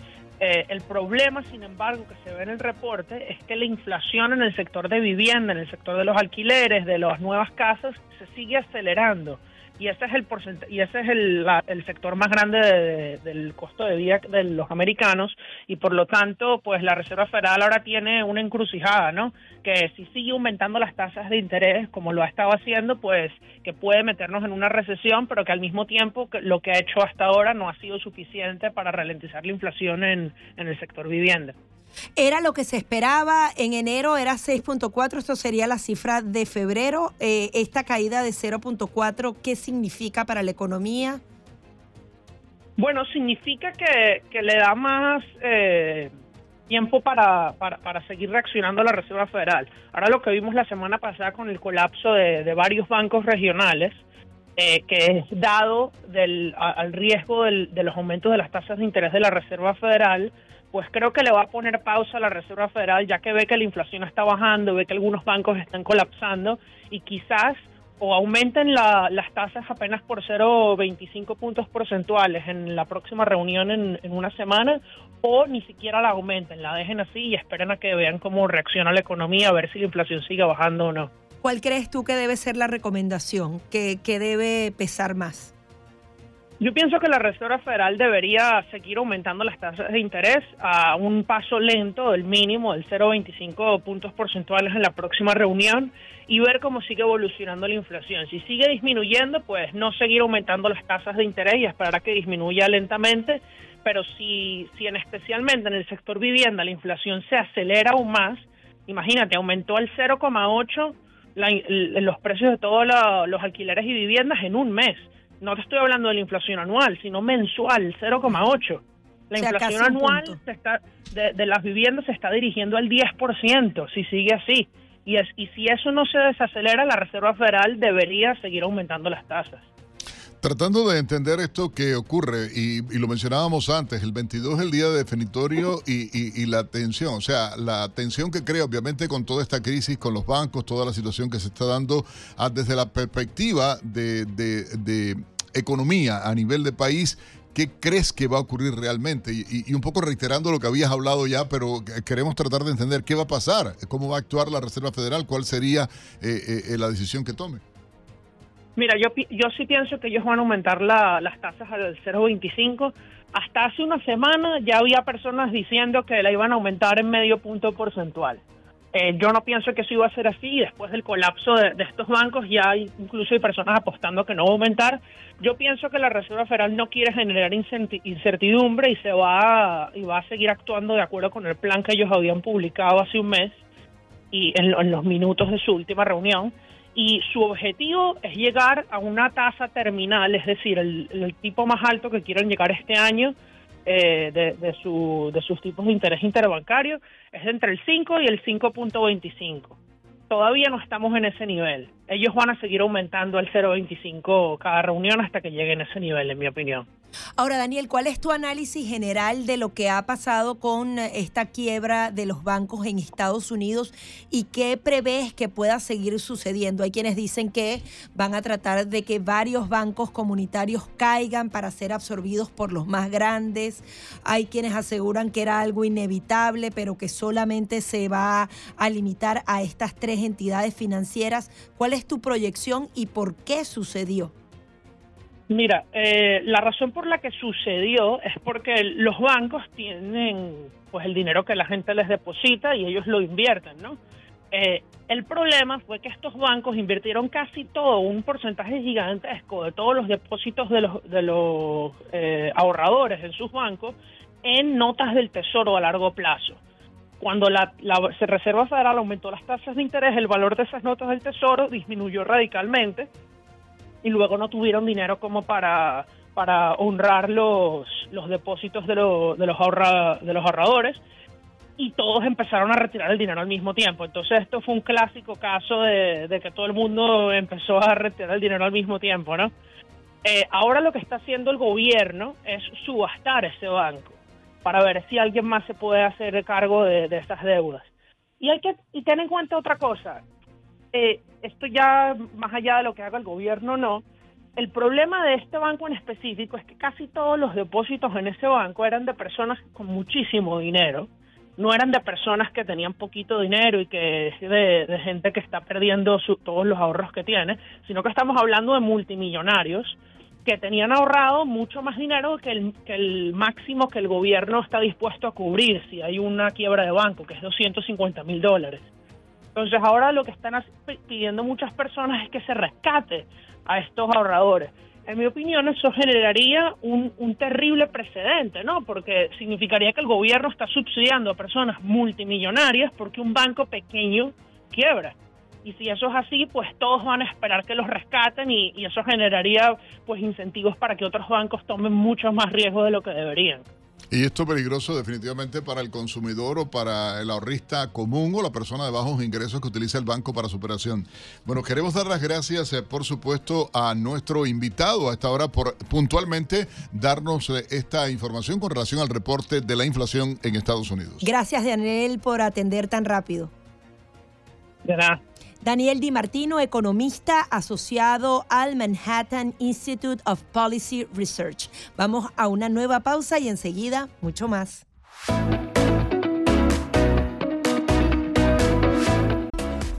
eh, el problema, sin embargo, que se ve en el reporte es que la inflación en el sector de vivienda, en el sector de los alquileres, de las nuevas casas, se sigue acelerando y ese es el y ese es el, el sector más grande del costo de vida de los americanos y por lo tanto pues la Reserva Federal ahora tiene una encrucijada no que si sigue aumentando las tasas de interés como lo ha estado haciendo pues que puede meternos en una recesión pero que al mismo tiempo lo que ha hecho hasta ahora no ha sido suficiente para ralentizar la inflación en, en el sector vivienda era lo que se esperaba en enero, era 6.4, esto sería la cifra de febrero. Eh, esta caída de 0.4, ¿qué significa para la economía? Bueno, significa que, le da más eh, tiempo para, para, seguir reaccionando a la Reserva Federal. Ahora lo que vimos la semana pasada con el colapso de, varios bancos regionales, eh, que es dado del, al riesgo de los aumentos de las tasas de interés de la Reserva Federal, pues creo que le va a poner pausa a la Reserva Federal ya que ve que la inflación está bajando, ve que algunos bancos están colapsando y quizás o aumenten las tasas apenas por 0,25 puntos porcentuales en la próxima reunión en, en, una semana o ni siquiera la aumenten, la dejen así y esperen a que vean cómo reacciona la economía, a ver si la inflación sigue bajando o no. ¿Cuál crees tú que debe ser la recomendación, que, que debe pesar más? Yo pienso que la Reserva Federal debería seguir aumentando las tasas de interés a un paso lento del mínimo del 0,25 puntos porcentuales en la próxima reunión y ver cómo sigue evolucionando la inflación. Si sigue disminuyendo, pues no seguir aumentando las tasas de interés y esperar a que disminuya lentamente, pero si, si en especialmente en el sector vivienda la inflación se acelera aún más, imagínate, aumentó al 0,8 los precios de todos los alquileres y viviendas en un mes no te estoy hablando de la inflación anual, sino mensual, 0,8. La inflación anual está, de, las viviendas se está dirigiendo al 10%, si sigue así. Y, es, y si eso no se desacelera, la Reserva Federal debería seguir aumentando las tasas. Tratando de entender esto que ocurre, y, lo mencionábamos antes, el 22 es el día definitorio y, y, la tensión, o sea, la tensión que crea obviamente con toda esta crisis, con los bancos, toda la situación que se está dando desde la perspectiva de, de, economía a nivel de país, ¿qué crees que va a ocurrir realmente? Y, un poco reiterando lo que habías hablado ya, pero queremos tratar de entender qué va a pasar, cómo va a actuar la Reserva Federal, cuál sería eh, eh, la decisión que tome. Mira, yo, yo sí pienso que ellos van a aumentar las tasas al 0,25. Hasta hace una semana ya había personas diciendo que la iban a aumentar en medio punto porcentual. Eh, yo no pienso que eso iba a ser así. Después del colapso de, estos bancos ya hay, incluso hay personas apostando que no va a aumentar. Yo pienso que la Reserva Federal no quiere generar incertidumbre y se va y va a seguir actuando de acuerdo con el plan que ellos habían publicado hace un mes y en los minutos de su última reunión y su objetivo es llegar a una tasa terminal, es decir, el, tipo más alto que quieren llegar este año eh, de, su, de sus tipos de interés interbancario es entre el 5 y el 5.25. Todavía no estamos en ese nivel. Ellos van a seguir aumentando el 0.25 cada reunión hasta que lleguen a ese nivel, en mi opinión. Ahora, Daniel, ¿cuál es tu análisis general de lo que ha pasado con esta quiebra de los bancos en Estados Unidos y qué prevés que pueda seguir sucediendo? Hay quienes dicen que van a tratar de que varios bancos comunitarios caigan para ser absorbidos por los más grandes. Hay quienes aseguran que era algo inevitable, pero que solamente se va a limitar a estas tres entidades financieras. ¿Cuál es tu proyección y por qué sucedió? Mira, eh, la razón por la que sucedió es porque los bancos tienen pues el dinero que la gente les deposita y ellos lo invierten, ¿no? Eh, el problema fue que estos bancos invirtieron casi todo, un porcentaje gigantesco de todos los depósitos de los, de los eh, ahorradores en sus bancos en notas del tesoro a largo plazo. Cuando la, la Reserva Federal aumentó las tasas de interés, el valor de esas notas del tesoro disminuyó radicalmente y luego no tuvieron dinero como para, para honrar los, los depósitos de, de, los de los ahorradores y todos empezaron a retirar el dinero al mismo tiempo. Entonces esto fue un clásico caso de, que todo el mundo empezó a retirar el dinero al mismo tiempo, ¿no? Eh, ahora lo que está haciendo el gobierno es subastar ese banco para ver si alguien más se puede hacer cargo de, de estas deudas. Y hay que y tener en cuenta otra cosa. Eh, esto ya más allá de lo que haga el gobierno no, el problema de este banco en específico es que casi todos los depósitos en ese banco eran de personas con muchísimo dinero, no eran de personas que tenían poquito dinero y que de, gente que está perdiendo todos los ahorros que tiene, sino que estamos hablando de multimillonarios que tenían ahorrado mucho más dinero que el, que el máximo que el gobierno está dispuesto a cubrir si hay una quiebra de banco, que es 250 mil dólares. Entonces ahora lo que están pidiendo muchas personas es que se rescate a estos ahorradores. En mi opinión eso generaría un, terrible precedente, ¿no? Porque significaría que el gobierno está subsidiando a personas multimillonarias porque un banco pequeño quiebra. Y si eso es así, pues todos van a esperar que los rescaten y, y eso generaría pues incentivos para que otros bancos tomen mucho más riesgo de lo que deberían. Y esto es peligroso definitivamente para el consumidor o para el ahorrista común o la persona de bajos ingresos que utiliza el banco para su operación. Bueno, queremos dar las gracias, eh, por supuesto, a nuestro invitado a esta hora por puntualmente darnos eh, esta información con relación al reporte de la inflación en Estados Unidos. Gracias, Daniel, por atender tan rápido. De nada. Daniel Di Martino, economista asociado al Manhattan Institute of Policy Research. Vamos a una nueva pausa y enseguida mucho más.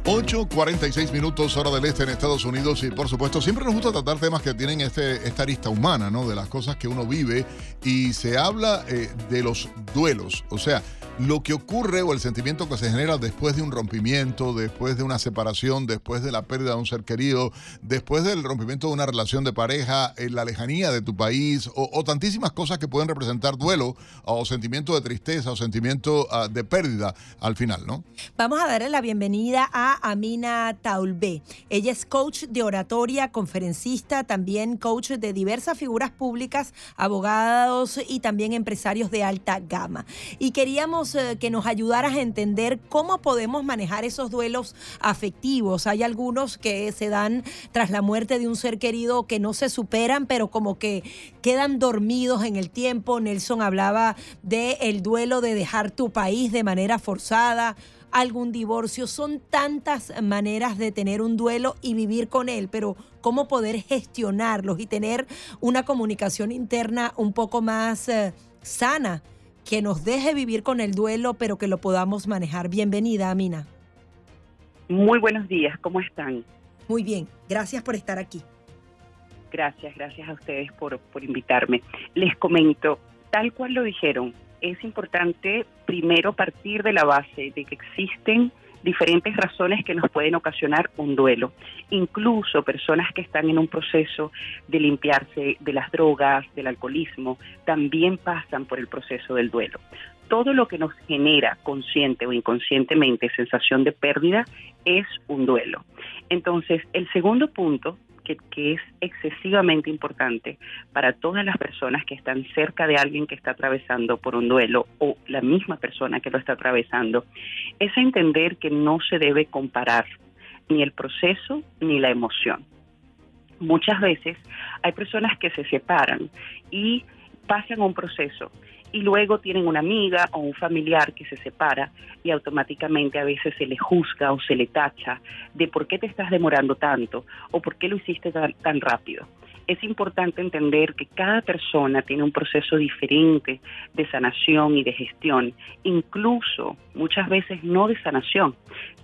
8.46 minutos hora del este en Estados Unidos y por supuesto siempre nos gusta tratar temas que tienen este, esta arista humana, ¿no? De las cosas que uno vive y se habla eh, de los duelos, o sea, lo que ocurre o el sentimiento que se genera después de un rompimiento, después de una separación, después de la pérdida de un ser querido, después del rompimiento de una relación de pareja, en la lejanía de tu país o, tantísimas cosas que pueden representar duelo o sentimiento de tristeza o sentimiento ah, de pérdida al final, ¿no? Vamos a darle la bienvenida a Amina Taulbe. Ella es coach de oratoria, conferencista, también coach de diversas figuras públicas, abogados y también empresarios de alta gama. Y queríamos eh, que nos ayudaras a entender cómo podemos manejar esos duelos afectivos. Hay algunos que se dan tras la muerte de un ser querido que no se superan, pero como que quedan dormidos en el tiempo. Nelson hablaba de el duelo de dejar tu país de manera forzada algún divorcio. Son tantas maneras de tener un duelo y vivir con él, pero cómo poder gestionarlos y tener una comunicación interna un poco más eh, sana que nos deje vivir con el duelo, pero que lo podamos manejar. Bienvenida, Amina. Muy buenos días, ¿cómo están? Muy bien, gracias por estar aquí. Gracias, gracias a ustedes por, por invitarme. Les comento, tal cual lo dijeron, es importante primero partir de la base de que existen diferentes razones que nos pueden ocasionar un duelo. Incluso personas que están en un proceso de limpiarse de las drogas, del alcoholismo, también pasan por el proceso del duelo. Todo lo que nos genera consciente o inconscientemente sensación de pérdida es un duelo. Entonces, el segundo punto que, es excesivamente importante para todas las personas que están cerca de alguien que está atravesando por un duelo o la misma persona que lo está atravesando, es entender que no se debe comparar ni el proceso ni la emoción. Muchas veces hay personas que se separan y pasan un proceso y luego tienen una amiga o un familiar que se separa y automáticamente a veces se le juzga o se le tacha de por qué te estás demorando tanto o por qué lo hiciste tan, tan rápido es importante entender que cada persona tiene un proceso diferente de sanación y de gestión, incluso muchas veces no de sanación.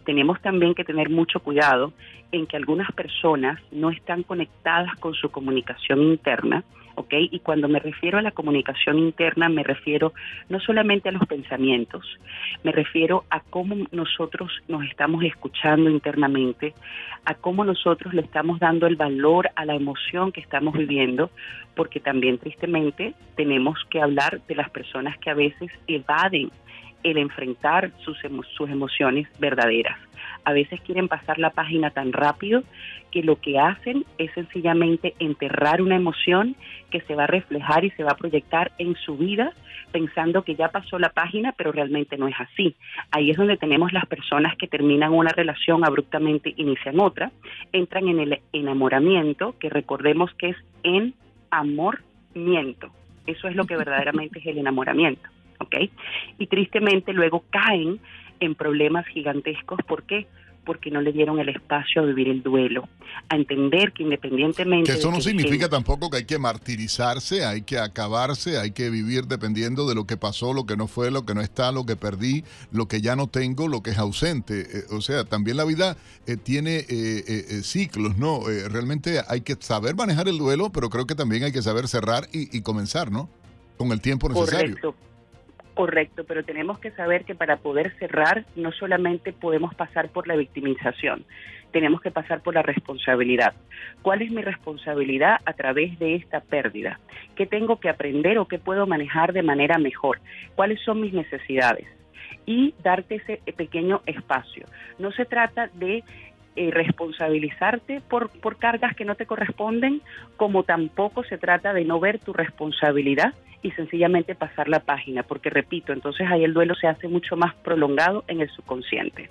Tenemos también que tener mucho cuidado en que algunas personas no están conectadas con su comunicación interna ¿ok? Y cuando me refiero a la comunicación interna, me refiero no solamente a los pensamientos, me refiero a cómo nosotros nos estamos escuchando internamente, a cómo nosotros le estamos dando el valor a la emoción que estamos viviendo, porque también tristemente tenemos que hablar de las personas que a veces evaden el enfrentar sus, sus emociones verdaderas. A veces quieren pasar la página tan rápido que lo que hacen es sencillamente enterrar una emoción que se va a reflejar y se va a proyectar en su vida pensando que ya pasó la página, pero realmente no es así. Ahí es donde tenemos las personas que terminan una relación abruptamente, inician otra, entran en el enamoramiento, que recordemos que es en amormiento. Eso es lo que verdaderamente es el enamoramiento. ¿Ok? Y tristemente luego caen en problemas gigantescos. ¿Por qué? Porque no le dieron el espacio a vivir el duelo, a entender que independientemente... Que eso no significa tampoco que hay que martirizarse, hay que acabarse, hay que vivir dependiendo de lo que pasó, lo que no fue, lo que no está, lo que perdí, lo que ya no tengo, lo que es ausente. Eh, o sea, también la vida eh, tiene eh, ciclos, ¿no? realmente hay que saber manejar el duelo, pero creo que también hay que saber cerrar y, y comenzar, ¿no? Con el tiempo necesario. Correcto. Correcto, pero tenemos que saber que para poder cerrar no solamente podemos pasar por la victimización, tenemos que pasar por la responsabilidad. ¿Cuál es mi responsabilidad a través de esta pérdida? ¿Qué tengo que aprender o qué puedo manejar de manera mejor? ¿Cuáles son mis necesidades? Y darte ese pequeño espacio. No se trata de eh, responsabilizarte por, por cargas que no te corresponden, como tampoco se trata de no ver tu responsabilidad y sencillamente pasar la página, porque repito, entonces ahí el duelo se hace mucho más prolongado en el subconsciente.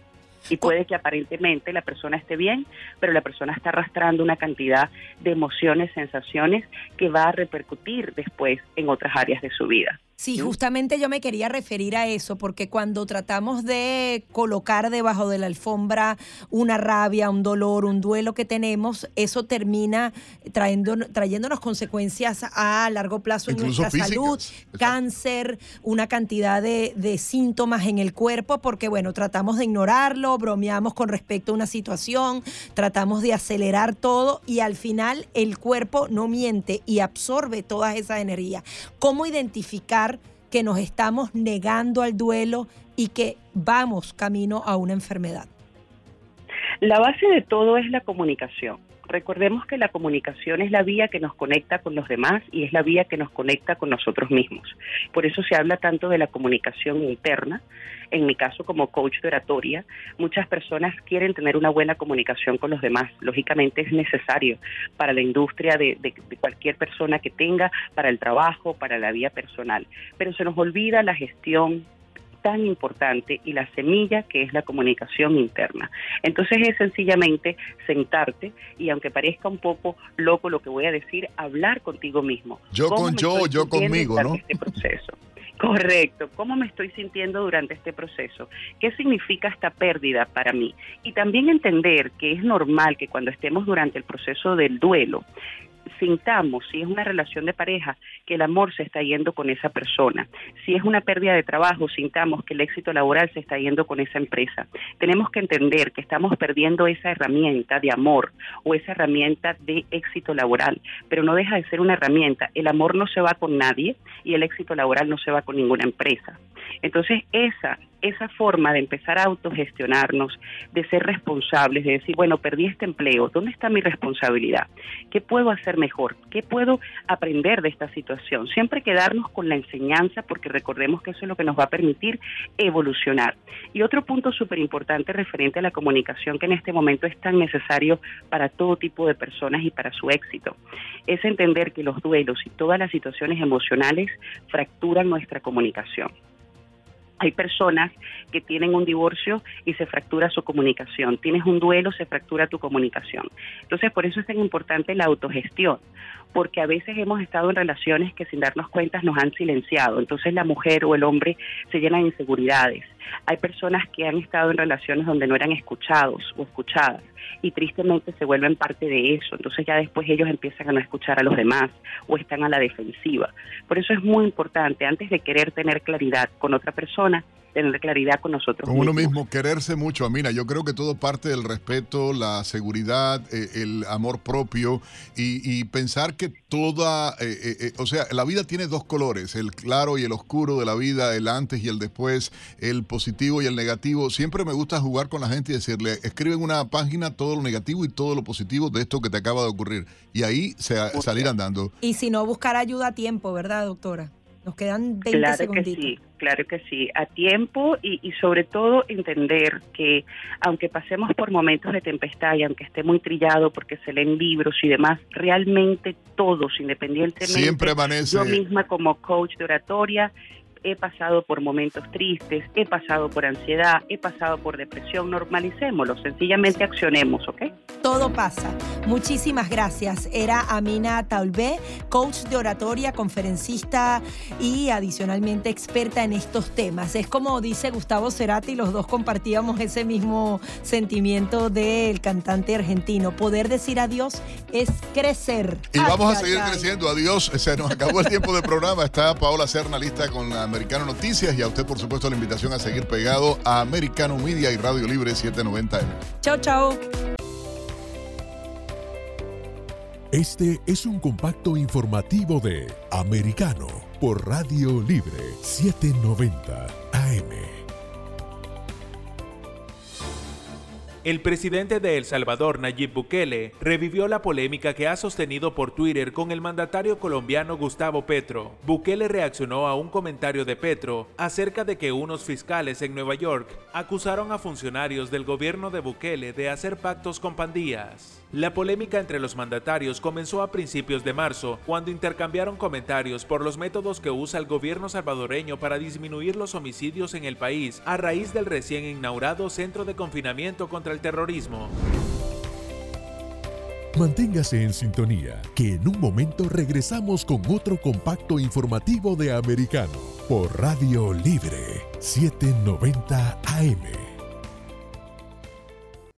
Y puede que aparentemente la persona esté bien, pero la persona está arrastrando una cantidad de emociones, sensaciones que va a repercutir después en otras áreas de su vida. Sí, justamente yo me quería referir a eso, porque cuando tratamos de colocar debajo de la alfombra una rabia, un dolor, un duelo que tenemos, eso termina trayendo, trayéndonos consecuencias a largo plazo en nuestra salud, cáncer, una cantidad de, de síntomas en el cuerpo, porque bueno, tratamos de ignorarlo, bromeamos con respecto a una situación, tratamos de acelerar todo y al final el cuerpo no miente y absorbe toda esa energía. ¿Cómo identificar? Que nos estamos negando al duelo y que vamos camino a una enfermedad? La base de todo es la comunicación. Recordemos que la comunicación es la vía que nos conecta con los demás y es la vía que nos conecta con nosotros mismos. Por eso se habla tanto de la comunicación interna. En mi caso, como coach de oratoria, muchas personas quieren tener una buena comunicación con los demás. Lógicamente es necesario para la industria de, de cualquier persona que tenga, para el trabajo, para la vida personal. Pero se nos olvida la gestión tan importante y la semilla que es la comunicación interna. Entonces es sencillamente sentarte y aunque parezca un poco loco lo que voy a decir, hablar contigo mismo. Yo con yo, yo conmigo, ¿no? Este proceso. Correcto. ¿Cómo me estoy sintiendo durante este proceso? ¿Qué significa esta pérdida para mí? Y también entender que es normal que cuando estemos durante el proceso del duelo, sintamos, si es una relación de pareja, que el amor se está yendo con esa persona. Si es una pérdida de trabajo, sintamos que el éxito laboral se está yendo con esa empresa. Tenemos que entender que estamos perdiendo esa herramienta de amor o esa herramienta de éxito laboral, pero no deja de ser una herramienta. El amor no se va con nadie y el éxito laboral no se va con ninguna empresa. Entonces, esa esa forma de empezar a autogestionarnos, de ser responsables, de decir, bueno, perdí este empleo, ¿dónde está mi responsabilidad? ¿Qué puedo hacer mejor? ¿Qué puedo aprender de esta situación? Siempre quedarnos con la enseñanza porque recordemos que eso es lo que nos va a permitir evolucionar. Y otro punto súper importante referente a la comunicación que en este momento es tan necesario para todo tipo de personas y para su éxito, es entender que los duelos y todas las situaciones emocionales fracturan nuestra comunicación. Hay personas que tienen un divorcio y se fractura su comunicación. Tienes un duelo, se fractura tu comunicación. Entonces, por eso es tan importante la autogestión, porque a veces hemos estado en relaciones que sin darnos cuenta nos han silenciado. Entonces, la mujer o el hombre se llena de inseguridades. Hay personas que han estado en relaciones donde no eran escuchados o escuchadas y tristemente se vuelven parte de eso. Entonces ya después ellos empiezan a no escuchar a los demás o están a la defensiva. Por eso es muy importante, antes de querer tener claridad con otra persona, tener claridad con nosotros. Con uno mismo, quererse mucho, Amina. Yo creo que todo parte del respeto, la seguridad, eh, el amor propio y, pensar que toda, eh, eh, o sea, la vida tiene dos colores, el claro y el oscuro de la vida, el antes y el después, el positivo y el negativo. Siempre me gusta jugar con la gente y decirle, escribe en una página todo lo negativo y todo lo positivo de esto que te acaba de ocurrir. Y ahí se, salir andando. Y si no, buscar ayuda a tiempo, ¿verdad, doctora? Nos quedan 20 claro Que sí, claro que sí, a tiempo y, y, sobre todo entender que aunque pasemos por momentos de tempestad y aunque esté muy trillado porque se leen libros y demás, realmente todos, independientemente, Siempre amanece. yo misma como coach de oratoria, he pasado por momentos tristes, he pasado por ansiedad, he pasado por depresión, normalicémoslo, sencillamente accionemos, ¿ok? Todo pasa. Muchísimas gracias. Era Amina Taulbé, coach de oratoria, conferencista y adicionalmente experta en estos temas. Es como dice Gustavo Cerati, los dos compartíamos ese mismo sentimiento del cantante argentino. Poder decir adiós es crecer. Y vamos a seguir creciendo. Adiós. Se nos acabó el tiempo del programa. Está Paola Cerna lista con la Americano Noticias y a usted, por supuesto, la invitación a seguir pegado a Americano Media y Radio Libre 790M. Chao, chao. Este es un compacto informativo de Americano por Radio Libre 790 AM. El presidente de El Salvador, Nayib Bukele, revivió la polémica que ha sostenido por Twitter con el mandatario colombiano Gustavo Petro. Bukele reaccionó a un comentario de Petro acerca de que unos fiscales en Nueva York acusaron a funcionarios del gobierno de Bukele de hacer pactos con pandillas. La polémica entre los mandatarios comenzó a principios de marzo, cuando intercambiaron comentarios por los métodos que usa el gobierno salvadoreño para disminuir los homicidios en el país a raíz del recién inaugurado centro de confinamiento contra el terrorismo. Manténgase en sintonía, que en un momento regresamos con otro compacto informativo de Americano por Radio Libre 790 AM.